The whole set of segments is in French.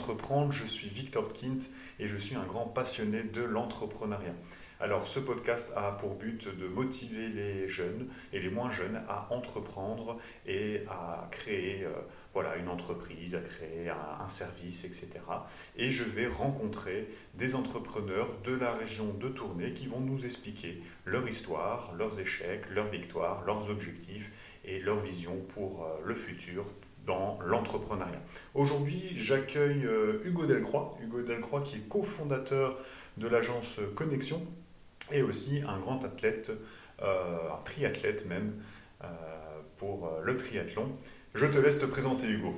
entreprendre. Je suis Victor Kint et je suis un grand passionné de l'entrepreneuriat. Alors ce podcast a pour but de motiver les jeunes et les moins jeunes à entreprendre et à créer euh, voilà, une entreprise, à créer un, service, etc. Et je vais rencontrer des entrepreneurs de la région de Tournai qui vont nous expliquer leur histoire, leurs échecs, leurs victoires, leurs objectifs et leur vision pour euh, le futur dans l'entrepreneuriat. Aujourd'hui, j'accueille euh, Hugo Delcroix, Hugo Delcroix qui est cofondateur de l'agence Connexion et aussi un grand athlète, euh, un triathlète même, pour le triathlon. Je te laisse te présenter Hugo.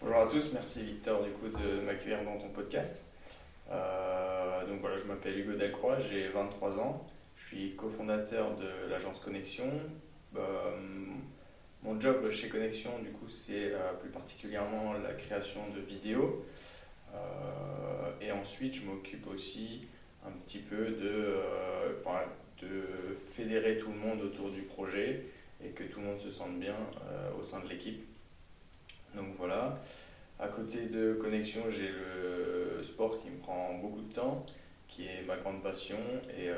Bonjour à tous, merci Victor du coup de m'accueillir dans ton podcast. donc voilà, je m'appelle Hugo Delcroix, j'ai 23 ans, je suis cofondateur de l'agence Connexion. Mon job chez Connexion, du coup, c'est euh, plus particulièrement la création de vidéos. Euh, et ensuite, je m'occupe aussi un petit peu euh, de fédérer tout le monde autour du projet et que tout le monde se sente bien au sein de l'équipe. Donc voilà. À côté de Connexion, j'ai le sport qui me prend beaucoup de temps, qui est ma grande passion. Et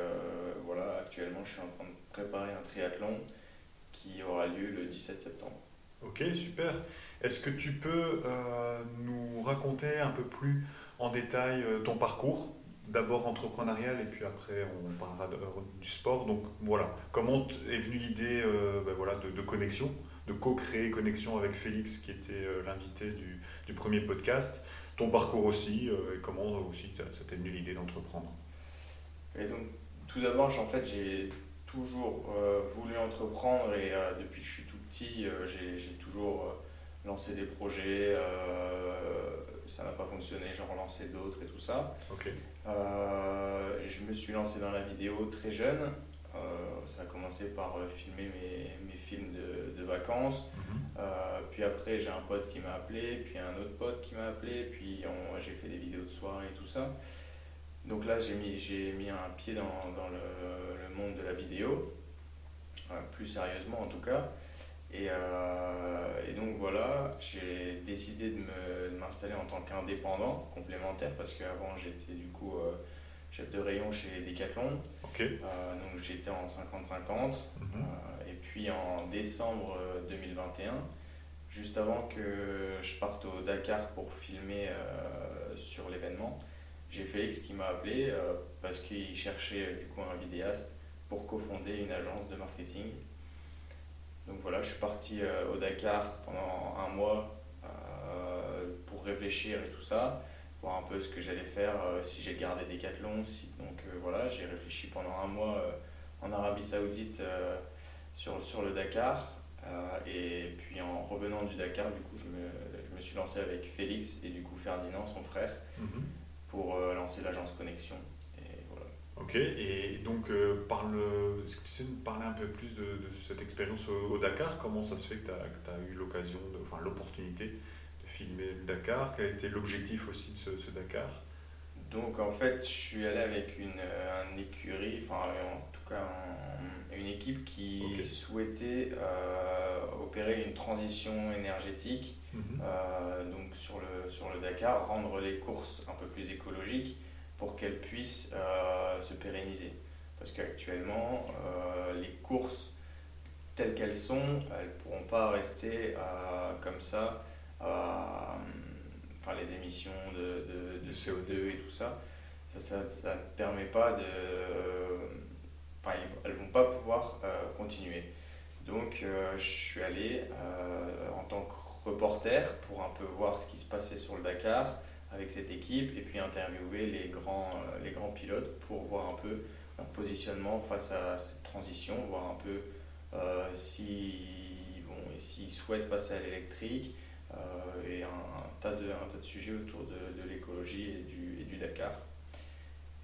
voilà, actuellement, je suis en train de préparer un triathlon qui aura lieu le 17 septembre. Ok, super. Est-ce que tu peux euh, nous raconter un peu plus en détail euh, ton parcours D'abord entrepreneurial et puis après on parlera de, euh, du sport. Donc voilà, comment est venue l'idée ben voilà, de, de, connexion, de co-créer Connexion avec Félix qui était l'invité du, du, premier podcast? Ton parcours aussi et comment aussi ça t'est venu l'idée d'entreprendre? Et donc tout d'abord, en fait, j'ai toujours euh, voulu entreprendre et euh, depuis que je suis tout petit, euh, j'ai toujours lancé des projets. ça n'a pas fonctionné, j'en relancé d'autres et tout ça. je me suis lancé dans la vidéo très jeune. ça a commencé par filmer mes, mes films de, de vacances. Mhm. puis après, j'ai un pote qui m'a appelé, puis un autre pote qui m'a appelé, puis j'ai fait des vidéos de soirée et tout ça. Donc là, j'ai mis, j'ai mis un pied dans, dans le, le, monde de la vidéo, euh, plus sérieusement en tout cas. Et, euh, et donc voilà, j'ai décidé de m'installer en tant qu'indépendant complémentaire parce qu'avant j'étais du coup euh, chef de rayon chez Decathlon. donc j'étais en 50-50. Mhm. et puis en décembre 2021, juste avant que je parte au Dakar pour filmer sur l'événement, j'ai Félix qui m'a appelé euh, parce qu'il cherchait euh, du coup un vidéaste pour cofonder une agence de marketing. Donc voilà, je suis parti euh, au Dakar pendant un mois pour réfléchir et tout ça, voir un peu ce que j'allais faire, si j'ai gardé Decathlon. Si, donc voilà, j'ai réfléchi pendant un mois en Arabie Saoudite sur, sur le Dakar. et puis en revenant du Dakar, du coup, je me, je me, suis lancé avec Félix et du coup Ferdinand, son frère. Mhm pour euh, lancer l'agence Connexion. Et voilà. Ok, et donc euh, parle, est-ce que tu sais nous parler un peu plus de, de cette expérience au, Dakar? Comment ça se fait que tu as, eu l'occasion, enfin l'opportunité de filmer le Dakar? Quel a été l'objectif aussi de ce, ce, Dakar? Donc en fait, je suis allé avec une, euh, un écurie, enfin en une équipe qui souhaitait euh, opérer une transition énergétique Mhm. Euh, donc sur le, sur le Dakar, rendre les courses un peu plus écologiques pour qu'elles puissent euh, se pérenniser. Parce qu'actuellement, les courses telles qu'elles sont, elles ne pourront pas rester comme ça, enfin les émissions de, de, de, CO2 et tout ça, ça ne permet pas de... Enfin, elles vont pas pouvoir continuer. Donc je suis allé en tant que reporter pour un peu voir ce qui se passait sur le Dakar avec cette équipe et puis interviewer les grands, euh, les grands pilotes pour voir un peu leur positionnement face à cette transition, voir un peu euh, s'ils souhaitent passer à l'électrique euh, et un, tas de, un tas de sujets autour de, de l'écologie et du, et du Dakar.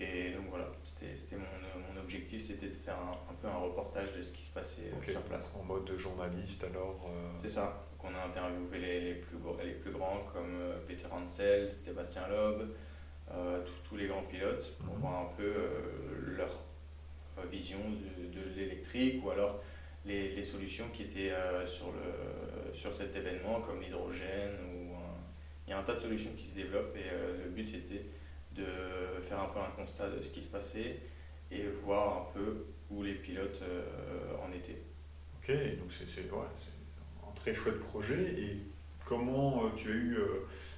Et donc voilà, c'était mon, mon, objectif, c'était de faire un, un, peu un reportage de ce qui se passait sur place. En mode journaliste alors C'est ça, on a interviewé les, les, plus, les plus grands comme euh, Peter Hansel, Sébastien Loeb, euh, tous les grands pilotes pour mhm. voir un peu euh, leur vision de, de l'électrique ou alors les, les, solutions qui étaient sur, le, sur cet événement comme l'hydrogène ou y a un tas de solutions qui se développent et le but c'était de faire un peu un constat de ce qui se passait et voir un peu où les pilotes en étaient. Ok, donc c'est un très chouette projet. Et comment tu as eu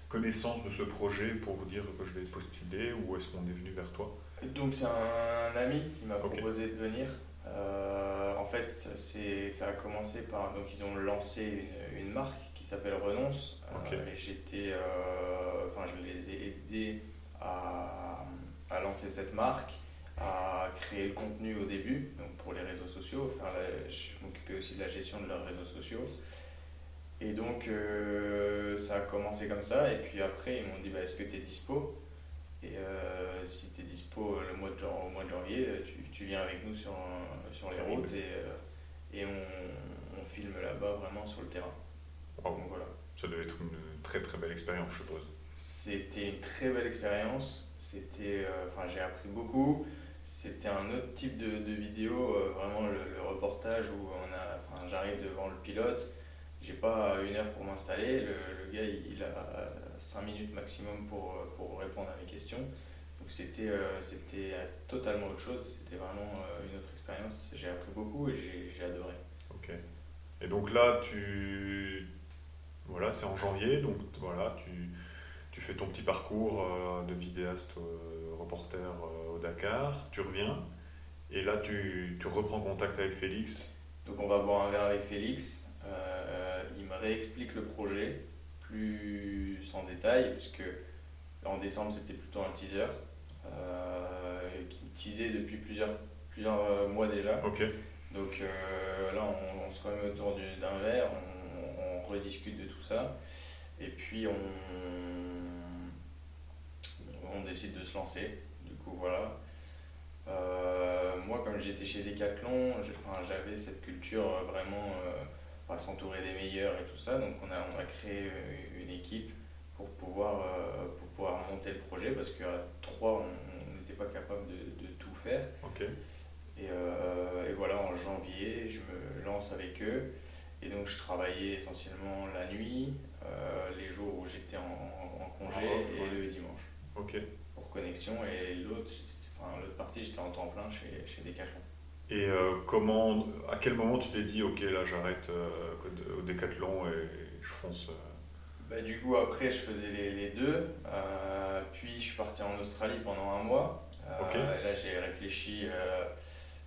connaissance de ce projet pour vous dire que je vais postuler ou est-ce qu'on est venu vers toi? Donc c'est un ami qui m'a proposé de venir. Euh, en fait, ça a commencé par. Donc, ils ont lancé une, une marque qui s'appelle Renonce. Euh, et j'étais. Euh, enfin, je les ai aidés à, à, lancer cette marque, à créer le contenu au début, donc pour les réseaux sociaux. Faire je m'occupais aussi de la gestion de leurs réseaux sociaux. Et donc, ça a commencé comme ça. Et puis après, ils m'ont dit bah, Est-ce que tu es dispo? Et si tu es dispo le mois de, au mois de janvier, tu, tu viens avec nous sur, sur les routes et, euh, et on, on filme là-bas vraiment sur le terrain. voilà. Ça devait être une très très belle expérience, je suppose. C'était une très belle expérience. C'était, euh, enfin, j'ai appris beaucoup. C'était un autre type de, de vidéo, euh, vraiment le, reportage où on a, enfin, j'arrive devant le pilote. J'ai pas une heure pour m'installer. Le, gars, il, a 5 minutes maximum pour, pour répondre à mes questions c'était euh, c'était totalement autre chose, c'était vraiment euh, une autre expérience. J'ai appris beaucoup et j'ai adoré. Ok. Et donc là, tu. Voilà, c'est en janvier, donc voilà, tu, tu fais ton petit parcours euh, de vidéaste reporter au Dakar, tu reviens, et là tu, tu, reprends contact avec Félix. Donc on va boire un verre avec Félix, il me réexplique le projet plus en détail, puisque en décembre c'était plutôt un teaser. Euh, qui me teasait depuis plusieurs, plusieurs euh, mois déjà. Donc euh, là, on, se remet autour d'un verre, on, rediscute de tout ça. Et puis, on, on décide de se lancer. Du coup, voilà. moi, comme j'étais chez Decathlon, j'avais cette culture vraiment à s'entourer des meilleurs et tout ça. Donc, on a, on a créé une équipe pour pouvoir, euh, pour pouvoir monter le projet parce qu'à trois, on n'était pas capable de, de, tout faire. Et, euh, et, voilà, en janvier, je me lance avec eux. Et donc, je travaillais essentiellement la nuit, euh, les jours où j'étais en, en, congé ah, et le dimanche. Ok. Pour connexion. Et l'autre, enfin, l'autre partie, j'étais en temps plein chez, chez Decathlon. Et comment, à quel moment tu t'es dit, ok, là j'arrête au Decathlon et je fonce bah, du coup, après, je faisais les, les deux. Euh, puis, je suis parti en Australie pendant un mois. Euh, là, j'ai réfléchi, euh,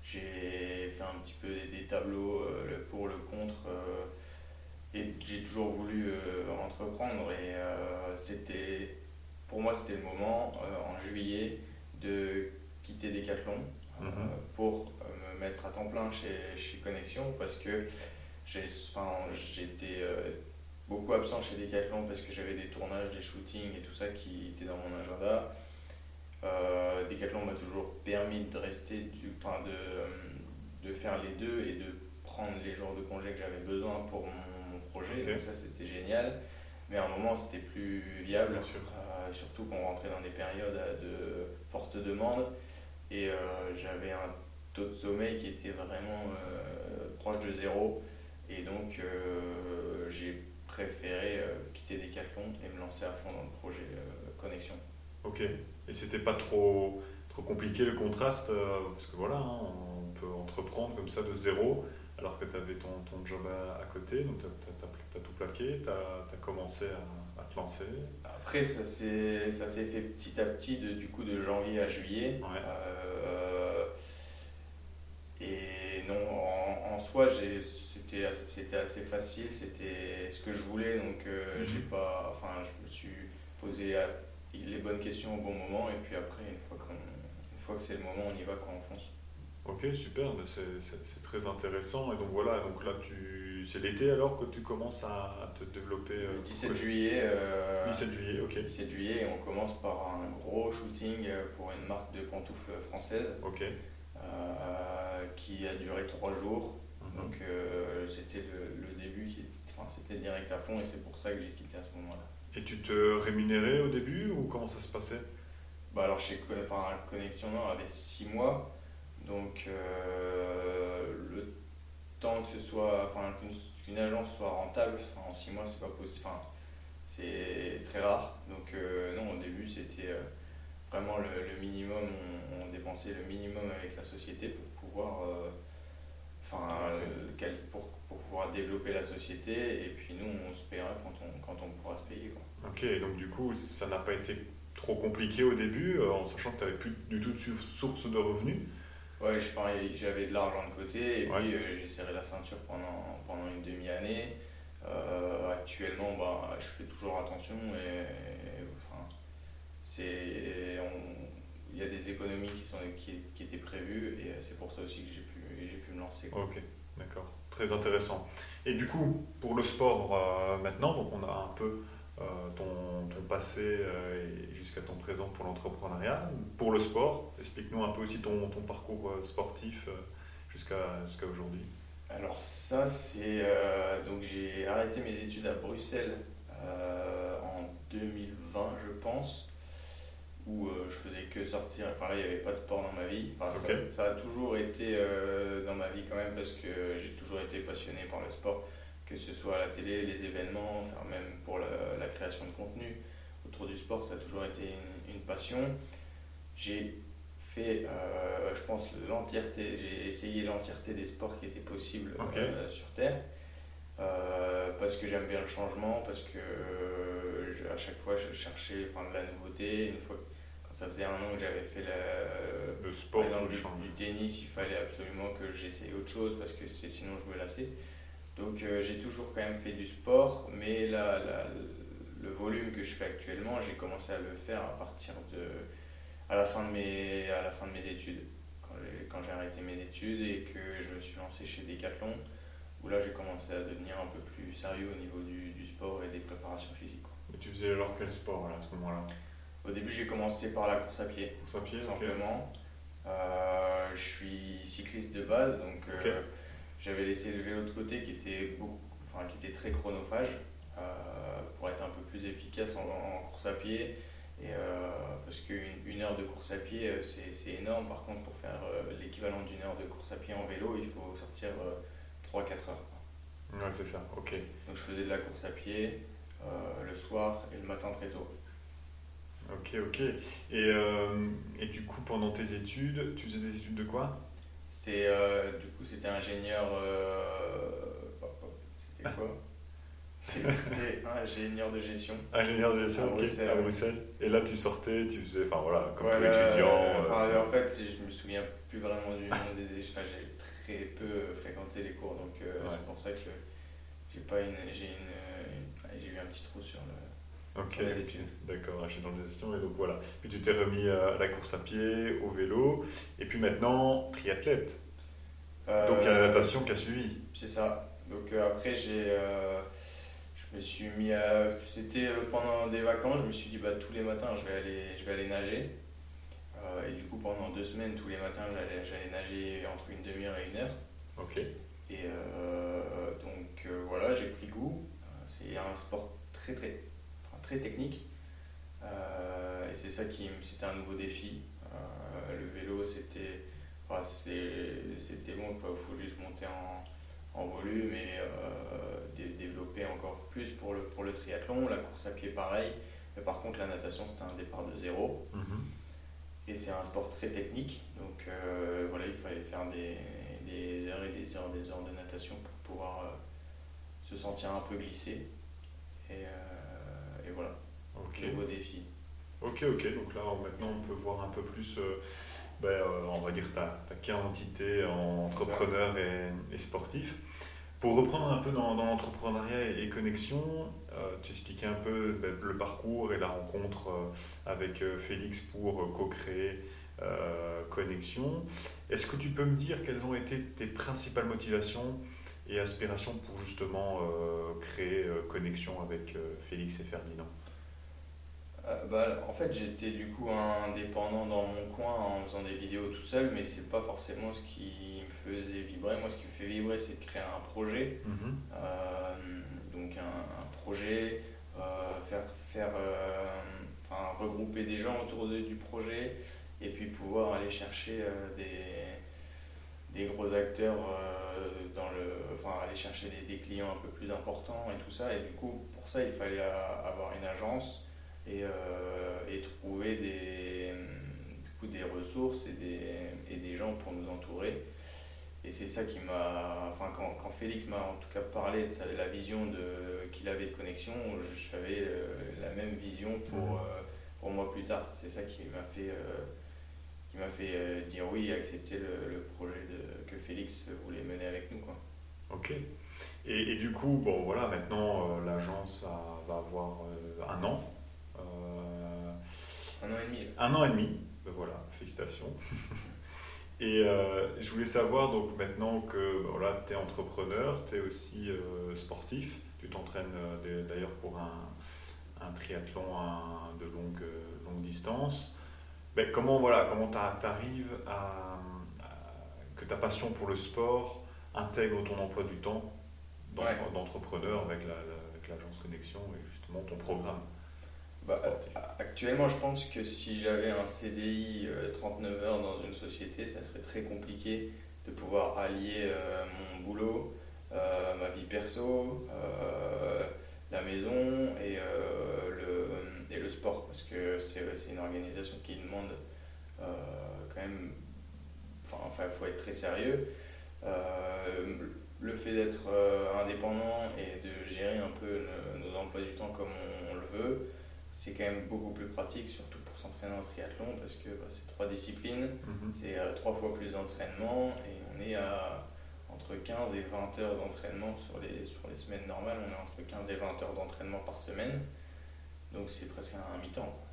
j'ai fait un petit peu des, tableaux le pour, le contre. et j'ai toujours voulu entreprendre. Et c'était, pour moi, c'était le moment, en juillet, de quitter Decathlon mhm. pour me mettre à temps plein chez, chez Connexion parce que j'étais beaucoup absent chez Decathlon parce que j'avais des tournages, des shootings et tout ça qui étaient dans mon agenda. Euh, Decathlon m'a toujours permis de rester, du, enfin de, de faire les deux et de prendre les jours de congé que j'avais besoin pour mon, projet. Donc ça c'était génial. Mais à un moment c'était plus viable, euh, surtout qu'on rentrait dans des périodes de forte demande et euh, j'avais un taux de sommeil qui était vraiment euh, proche de zéro. Et donc j'ai préféré euh, quitter Decathlon et me lancer à fond dans le projet euh, Connexion. Ok. Et c'était pas trop, trop compliqué le contraste euh, Parce que voilà, hein, on peut entreprendre comme ça de zéro alors que tu avais ton, ton job à, côté, donc tu as, tout plaqué, tu as, commencé à, te lancer. Après, ça s'est fait petit à petit, de, du coup, de janvier à juillet. et non, en, en soi, j'ai c'était assez facile, c'était ce que je voulais, donc euh, mhm. j'ai pas, enfin, je me suis posé les bonnes questions au bon moment, et puis après, une fois, une fois que c'est le moment, on y va quand on fonce. Ok, super, c'est très intéressant. Et donc voilà, donc là, tu... c'est l'été alors que tu commences à, te développer euh, Le 17 juillet. 17 euh, juillet, ok. 17 juillet, et on commence par un gros shooting pour une marque de pantoufles française. Ok. qui a duré trois jours. Donc euh, c'était le, le, début, qui, enfin, c'était direct à fond et c'est pour ça que j'ai quitté à ce moment-là. Et tu te rémunérais au début ou comment ça se passait? Bah alors chez enfin, Connexion Nord, avait 6 mois, donc euh, le temps que ce soit, enfin qu'une agence soit rentable, en 6 mois c'est pas possible, enfin, c'est très rare. Donc non, au début c'était vraiment le, minimum, on, on, dépensait le minimum avec la société pour pouvoir enfin, pour, pour, pouvoir développer la société. Et puis nous, on se paiera quand on, quand on pourra se payer. Quoi. Ok, donc du coup, ça n'a pas été trop compliqué au début, en sachant que tu n'avais plus du tout de source de revenus Ouais, j'avais de l'argent de côté et puis euh, j'ai serré la ceinture pendant, pendant une demi-année. Euh, actuellement, bah, je fais toujours attention et, enfin, c'est, il y a des économies qui, sont, qui, qui étaient prévues et c'est pour ça aussi que j'ai pu, j'ai pu me lancer. Ok, d'accord. Très intéressant. Et du coup, pour le sport euh, maintenant, donc on a un peu euh, ton, ton, passé euh, jusqu'à ton présent pour l'entrepreneuriat. Pour le sport, explique-nous un peu aussi ton, ton parcours euh, sportif jusqu'à jusqu'à aujourd'hui. Alors ça, c'est... donc j'ai arrêté mes études à Bruxelles en 2020, je pense, où je faisais que sortir. Enfin là, il n'y avait pas de sport dans ma vie. Enfin, ça, ça, a toujours été dans ma vie quand même parce que j'ai toujours été passionné par le sport que ce soit à la télé, les événements, enfin même pour la, création de contenu autour du sport, ça a toujours été une, passion. J'ai fait, euh, je pense, l'entièreté, j'ai essayé l'entièreté des sports qui étaient possibles euh, sur Terre. Euh, parce que j'aime bien le changement, parce que à chaque fois je cherchais enfin, de la nouveauté. Une fois, quand ça faisait un an que j'avais fait le sport, du, du, tennis, il fallait absolument que j'essaye autre chose parce que sinon je me lassais. Donc euh, j'ai toujours quand même fait du sport, mais la, le volume que je fais actuellement, j'ai commencé à le faire à partir de à la fin de mes, à la fin de mes études. Quand j'ai arrêté mes études et que je me suis lancé chez Decathlon, où là j'ai commencé à devenir un peu plus sérieux au niveau du, du sport et des préparations physiques. Et tu faisais alors quel sport à ce moment-là? Au début j'ai commencé par la course à pied. Course à pied, simplement. Euh, je suis cycliste de base, donc euh, j'avais laissé le vélo de côté qui était, beaucoup, enfin, qui était très chronophage euh, pour être un peu plus efficace en, course à pied. Et, euh, parce qu'une une heure de course à pied, euh, c'est énorme. Par contre, pour faire l'équivalent d'une heure de course à pied en vélo, il faut sortir 3-4 heures. Ouais, c'est ça, ok. Donc je faisais de la course à pied le soir et le matin très tôt. Ok, ok. Et, et du coup, pendant tes études, tu faisais des études de quoi? C'était, euh, du coup, c'était ingénieur. Euh, c'était quoi C'était ingénieur de gestion. Ingénieur de gestion, à, Bruxelles, à Bruxelles. Et là, tu sortais, tu faisais, enfin voilà, comme tout étudiant. Euh, en fait, je me souviens plus vraiment du nom des. Enfin, j'ai très peu fréquenté les cours, donc c'est pour ça que j'ai pas une, j'ai une, j'ai eu un petit trou sur le. Ok, d'accord, je suis dans les gestion et donc voilà. Puis tu t'es remis à la course à pied, au vélo, et puis maintenant triathlète. Euh, donc il y a la natation qui a suivi. C'est ça. Donc euh, après j'ai, euh, je me suis mis à, c'était pendant des vacances, je me suis dit bah tous les matins je vais aller, je vais aller nager. et du coup pendant deux semaines tous les matins j'allais, j'allais nager entre une demi-heure et une heure. Ok. Et donc voilà j'ai pris goût. C'est un sport très très technique. Euh, et c'est ça qui c'était un nouveau défi. Euh, le vélo, c'était c'était bon, il faut, juste monter en, en volume et euh, développer encore plus pour le, pour le triathlon. La course à pied, pareil. Mais par contre, la natation, c'était un départ de zéro. Mm-hmm. Et c'est un sport très technique. Donc voilà, il fallait faire des, des, heures et des heures, des heures de natation pour pouvoir se sentir un peu glissé. Et, et voilà, nouveau défi. Ok, ok, donc là maintenant on peut voir un peu plus, euh, ben, euh, on va dire, ta, ta qualité entrepreneur et, et, sportif. Pour reprendre un peu dans, dans l'entrepreneuriat et, connexion, euh, tu expliquais un peu ben, le parcours et la rencontre avec Félix pour co-créer Connexion. Est-ce que tu peux me dire quelles ont été tes principales motivations et aspirations pour justement créer Connexion avec Félix et Ferdinand euh, bah, en fait, j'étais du coup indépendant dans mon coin en faisant des vidéos tout seul, mais c'est pas forcément ce qui me faisait vibrer. Moi, ce qui me fait vibrer, c'est de créer un projet. Mhm. Euh, donc, un, projet, euh, faire, faire enfin, regrouper des gens autour du projet et puis pouvoir aller chercher des, des gros acteurs dans le, enfin, aller chercher des, des, clients un peu plus importants et tout ça. Et du coup, pour ça, il fallait avoir une agence et, et trouver des, du coup, des ressources et des, et des gens pour nous entourer. Et c'est ça qui m'a. Enfin, quand, quand Félix m'a en tout cas parlé de la vision qu'il avait de connexion, j'avais la même vision pour, mhm. pour moi plus tard. C'est ça qui m'a fait qui m'a fait euh, dire oui et accepter le, le projet de, que Félix voulait mener avec nous. Quoi. Ok. Et, et du coup, bon voilà, maintenant euh, l'agence va avoir euh, un an. un an et demi. Un an et demi, ben voilà, félicitations. et je voulais savoir, donc maintenant que ben voilà, tu es entrepreneur, tu es aussi sportif, tu t'entraînes d'ailleurs pour un, un triathlon de longue, longue distance. Ben, comment voilà, comment tu arrives à, que ta passion pour le sport intègre ton emploi du temps d'entrepreneur avec l'agence Connexion et justement ton programme bah, Actuellement, je pense que si j'avais un CDI 39 euh, heures dans une société, ça serait très compliqué de pouvoir allier euh, mon boulot, euh, ma vie perso, la maison et le et le sport, parce que c'est une organisation qui demande euh, quand même, enfin, il faut être très sérieux. Euh, le fait d'être euh, indépendant et de gérer un peu nos, emplois du temps comme on, le veut, c'est quand même beaucoup plus pratique, surtout pour s'entraîner en triathlon, parce que bah, c'est trois disciplines, mhm. c'est trois fois plus d'entraînement, et on est à entre 15 et 20 heures d'entraînement sur les, sur les semaines normales, on est entre 15 et 20 heures d'entraînement par semaine. Donc c'est presque un mi-temps.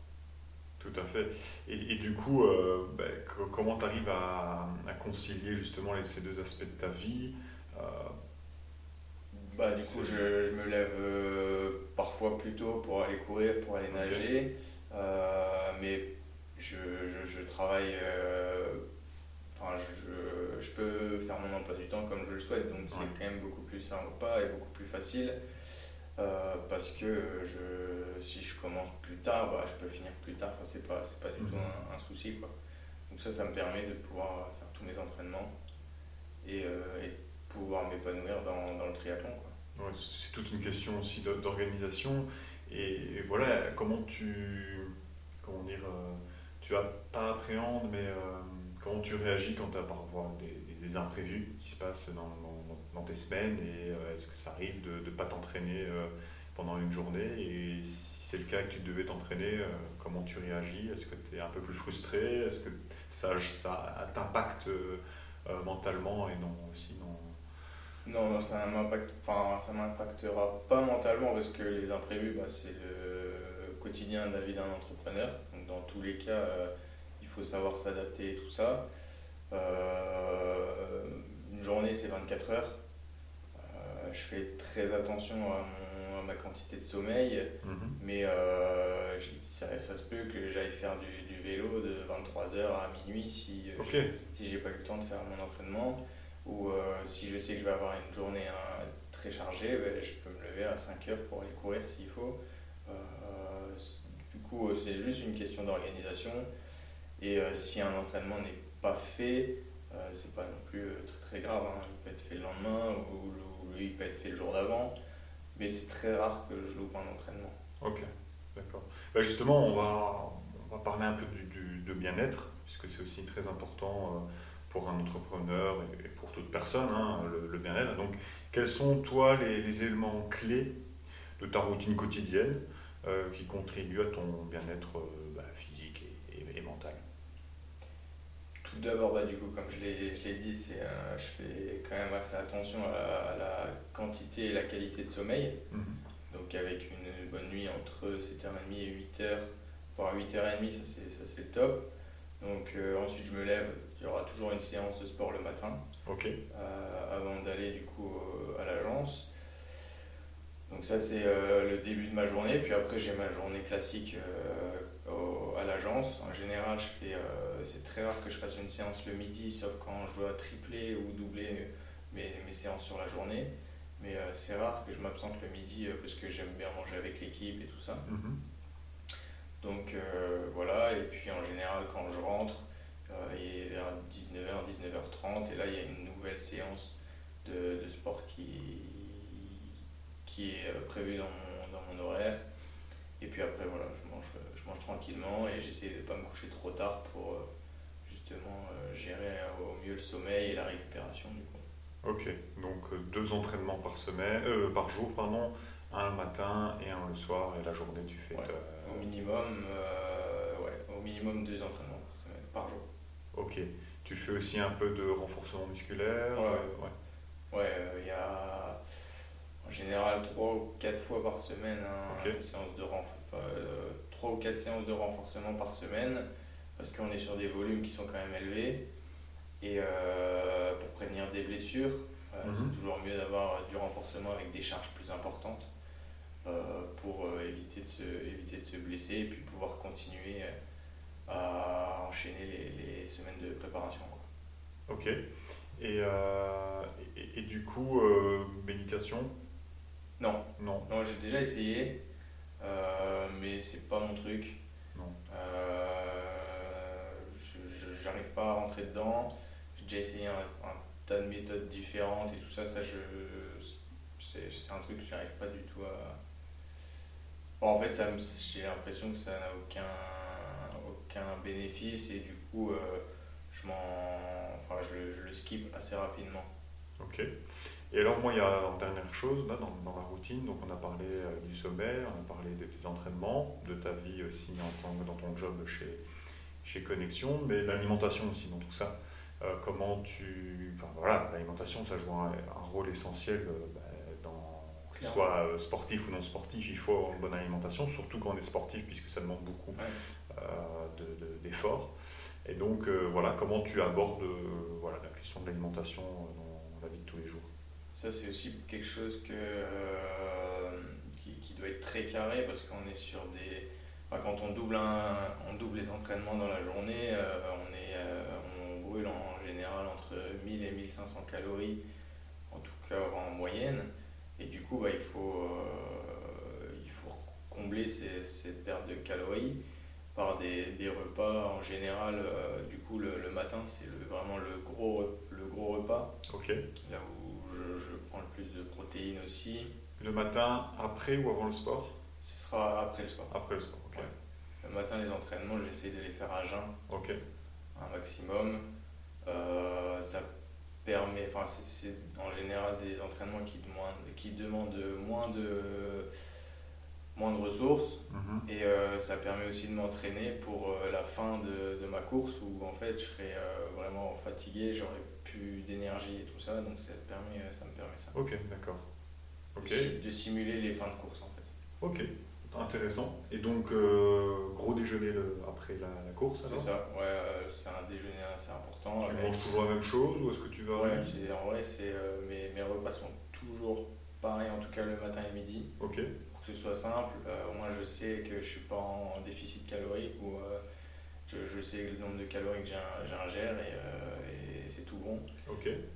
Tout à fait. Et, et du coup, euh, ben, comment tu arrives à, à, concilier justement les, ces deux aspects de ta vie euh, bah, Du coup, je, je, me lève euh, parfois plus tôt pour aller courir, pour aller nager. mais je, je, je travaille. Enfin, je, je, peux faire mon emploi du temps comme je le souhaite. Donc c'est quand même beaucoup plus sympa et beaucoup plus facile. Euh, parce que je, si je commence plus tard, bah, je peux finir plus tard. Enfin, c'est pas, c'est pas du tout mhm. un, souci. Quoi. Donc ça, ça me permet de pouvoir faire tous mes entraînements et, euh, et pouvoir m'épanouir dans, dans, le triathlon. Quoi. Ouais, c'est toute une question aussi d'organisation. Et, voilà, comment tu, comment dire, euh, tu as pas appréhendes, mais comment tu réagis quand tu as parfois des, des, imprévus qui se passent dans, dans tes semaines et euh, est-ce que ça arrive de ne pas t'entraîner euh, pendant une journée? Et si c'est le cas que tu devais t'entraîner, euh, comment tu réagis? Est-ce que tu es un peu plus frustré? Est-ce que ça, ça t'impacte mentalement et non aussi non non, ça ne m'impactera pas mentalement parce que les imprévus, bah, c'est le quotidien de la vie d'un entrepreneur. Donc, dans tous les cas, il faut savoir s'adapter et tout ça. une journée, c'est 24 heures je fais très attention à, ma quantité de sommeil, mhm. mais euh, ça, se peut que j'aille faire du, vélo de 23h à minuit si, euh, si j'ai pas eu le temps de faire mon entraînement, ou euh, si je sais que je vais avoir une journée hein, très chargée, ben, je peux me lever à 5h pour aller courir s'il faut. du coup, c'est juste une question d'organisation, et si un entraînement n'est pas fait, c'est pas non plus très très grave, hein. il peut être fait le lendemain ou le il peut être fait le jour d'avant, mais c'est très rare que je loupe un entraînement. Ok, d'accord. Bah justement, on va, parler un peu du, de bien-être, puisque c'est aussi très important euh, pour un entrepreneur et pour toute personne, hein, le, bien-être. Donc, quels sont, toi, les, les, éléments clés de ta routine quotidienne euh, qui contribuent à ton bien-être euh, bah, physique et, et mental tout d'abord, bah, du coup, comme je l'ai dit, c'est, euh, je fais quand même assez attention à la, quantité et la qualité de sommeil. Mhm. Donc avec une bonne nuit entre 7h30 et 8h, voire 8h30, ça c'est, ça c'est top. Donc euh, ensuite je me lève, il y aura toujours une séance de sport le matin. Ok. Euh, avant d'aller du coup à l'agence. Donc ça c'est le début de ma journée. Puis après j'ai ma journée classique à l'agence. En général, je fais, c'est très rare que je fasse une séance le midi, sauf quand je dois tripler ou doubler mes, mes séances sur la journée. Mais euh, c'est rare que je m'absente le midi euh, parce que j'aime bien manger avec l'équipe et tout ça. Mhm. Donc voilà, et puis en général, quand je rentre, il est vers 19h, 19h30, et là, il y a une nouvelle séance de, de sport qui, qui est prévu dans mon, dans mon horaire. Et puis après, voilà, je mange, je mange tranquillement et j'essaie de ne pas me coucher trop tard pour justement gérer au mieux le sommeil et la récupération du coup. Ok, donc deux entraînements par semaine, par jour, pardon, un le matin et un le soir, et la journée tu fais. Au minimum, ouais, au minimum deux entraînements par semaine, par jour. Ok. Tu fais aussi un peu de renforcement musculaire Ouais, ouais. il y a en général 3 ou 4 fois par semaine hein, une séance de 3 euh, ou 4 séances de renforcement par semaine parce qu'on est sur des volumes qui sont quand même élevés. Et euh, pour prévenir des blessures, euh, mhm. c'est toujours mieux d'avoir du renforcement avec des charges plus importantes pour éviter, de se, éviter de se blesser et puis pouvoir continuer à enchaîner les, les semaines de préparation. Ok. Et, euh, et, du coup, euh, méditation? Non. Non. Non, j'ai déjà essayé, euh, mais c'est pas mon truc. J'arrive pas à rentrer dedans. J'ai déjà essayé un, tas de méthodes différentes et tout ça. Ça, je, c'est un truc que j'arrive pas du tout à. en fait, j'ai l'impression que ça n'a aucun aucun bénéfice et du coup, euh, je, enfin, je, le, skip assez rapidement. Ok. Et alors, moi, il y a une dernière chose dans, dans la routine. Donc, on a parlé euh, du sommeil, on a parlé de tes entraînements, de ta vie aussi en tant, dans ton job chez, chez Connexion, mais l'alimentation aussi dans tout ça. Euh, comment tu. Enfin, voilà, l'alimentation, ça joue un, rôle essentiel bah, dans. Que ce soit sportif ou non sportif, il faut avoir une bonne alimentation, surtout quand on est sportif, puisque ça demande beaucoup d'efforts. Et donc, euh, voilà, comment tu abordes euh, voilà, la question de l'alimentation euh, dans la vie de tous les jours? Ça, c'est aussi quelque chose que, qui, qui, doit être très carré parce qu'on est sur des. Quand on double, un, on double les entraînements dans la journée, on, est, on brûle en général entre 1000 et 1500 calories, en tout cas en moyenne. Et du coup, bah, il, faut, il faut combler ces, cette perte de calories par des, des, repas en général. Euh, du coup, le, le matin, c'est le, vraiment le gros, le gros repas. Ok. Là où je, je, prends le plus de protéines aussi. Le matin, après ou avant le sport? Ce sera après le sport. Après le sport, matin, les entraînements, j'essaie de les faire à jeun. Ok. Un maximum. Euh, ça permet, enfin, c'est en général des entraînements qui demandent, qui demandent moins de moins de ressources mhm. et euh, ça permet aussi de m'entraîner pour euh, la fin de, de, ma course où en fait je serais euh, vraiment fatigué, j'aurais plus d'énergie et tout ça donc ça, permet, ça me permet ça. Ok, d'accord. Ok. De, de, simuler les fins de course en fait. Ok, intéressant. Et donc gros déjeuner le, après la, la course C'est ça, ouais, c'est un déjeuner assez important. Tu manges toujours la même chose ou est-ce que tu vas Ouais, en vrai c'est, mes, mes repas sont toujours pareils en tout cas le matin et le midi. Ok que ce soit simple, euh, au moins je sais que je ne suis pas en déficit calorique ou euh, je, je, sais le nombre de calories que j'ingère et, euh, et c'est tout bon.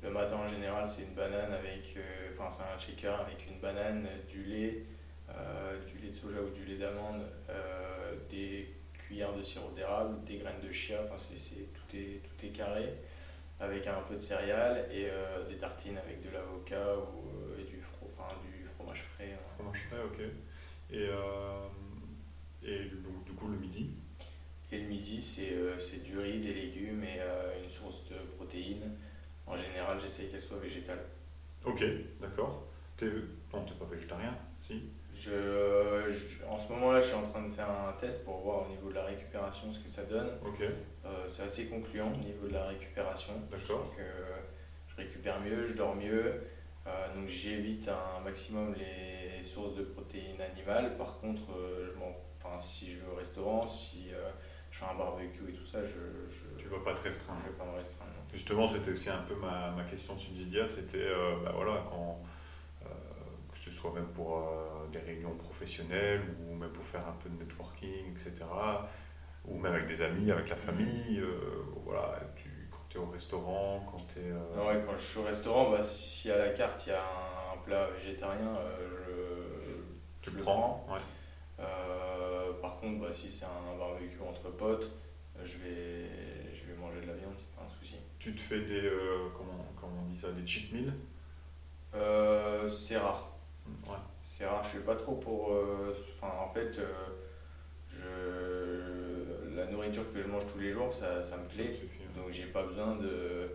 Le matin en général c'est une banane avec, enfin c'est un shaker avec une banane, du lait, du lait de soja ou du lait d'amande, des cuillères de sirop d'érable, des graines de chia, enfin c'est, tout, est, tout est carré avec un peu de céréales et des tartines avec de l'avocat ou et du, enfin, du fromage frais. Fromage frais, ok. Et, euh, et donc, du coup, le midi? Et le midi, c'est euh, du riz, des légumes et euh, une source de protéines. En général, j'essaye qu'elle soit végétale. Ok, d'accord. Non, tu n'es pas végétarien, si je, en ce moment-là, je suis en train de faire un test pour voir au niveau de la récupération ce que ça donne. Ok. Euh, c'est assez concluant au niveau de la récupération. D'accord. Je, je récupère mieux, je dors mieux. Euh, donc j'évite un maximum les sources de protéines animales. Par contre, euh, je enfin, si je vais au restaurant, si euh, je fais un barbecue et tout ça, je. je tu ne vas pas te restreindre. Je vais pas me restreindre. Justement, c'était aussi un peu ma, ma question subsidiaire. C'était, bah voilà, quand, que ce soit même pour des réunions professionnelles ou même pour faire un peu de networking, etc. Ou même avec des amis, avec la famille. voilà, tu, tu es au restaurant, quand tu es. Euh... ouais, quand je suis au restaurant, bah, si à la carte il y a un, plat végétarien, euh, je, tu le prends. Ouais. Euh, par contre, bah, si c'est un barbecue entre potes, je vais, je vais manger de la viande, c'est pas un souci. Tu te fais des. Euh, comment, comment on dit ça Des cheat meals? Euh, C'est rare. Ouais. C'est rare, je fais pas trop pour. euh, Enfin, en fait, euh, je, la nourriture que je mange tous les jours, ça, ça me Ça plaît. suffit, hein. Donc j'ai pas besoin de.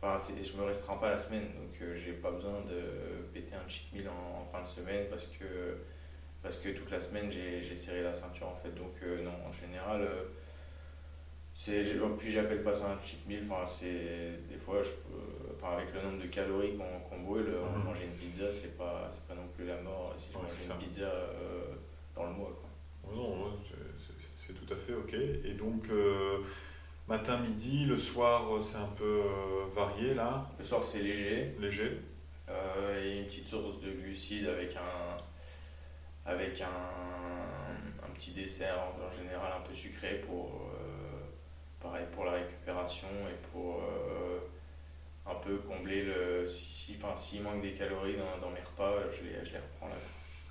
Enfin, je me restreins pas la semaine, donc euh, j'ai pas besoin de péter un cheat meal en, en fin de semaine parce que, parce que toute la semaine j'ai serré la ceinture en fait. Donc euh, non, en général, euh, c'est plus j'appelle pas ça un cheat meal. Enfin, c'est des fois, je peux, avec le nombre de calories qu'on qu'on brûle, euh, Mhm. manger une pizza, c'est pas, pas non plus la mort si je Ouais, mange une ça. pizza euh, dans le mois. Quoi. Non, c'est- tout à fait ok. Et donc, euh, matin, midi, le soir, euh, c'est un peu euh, varié là, Le soir, c'est léger. léger. Euh, et une petite source de glucides avec un, avec un, un petit dessert en, général un peu sucré pour, euh, pareil pour la récupération et pour euh, un peu combler le. Si, si, enfin, s'il manque des calories dans, dans mes repas, je les, je les reprends là.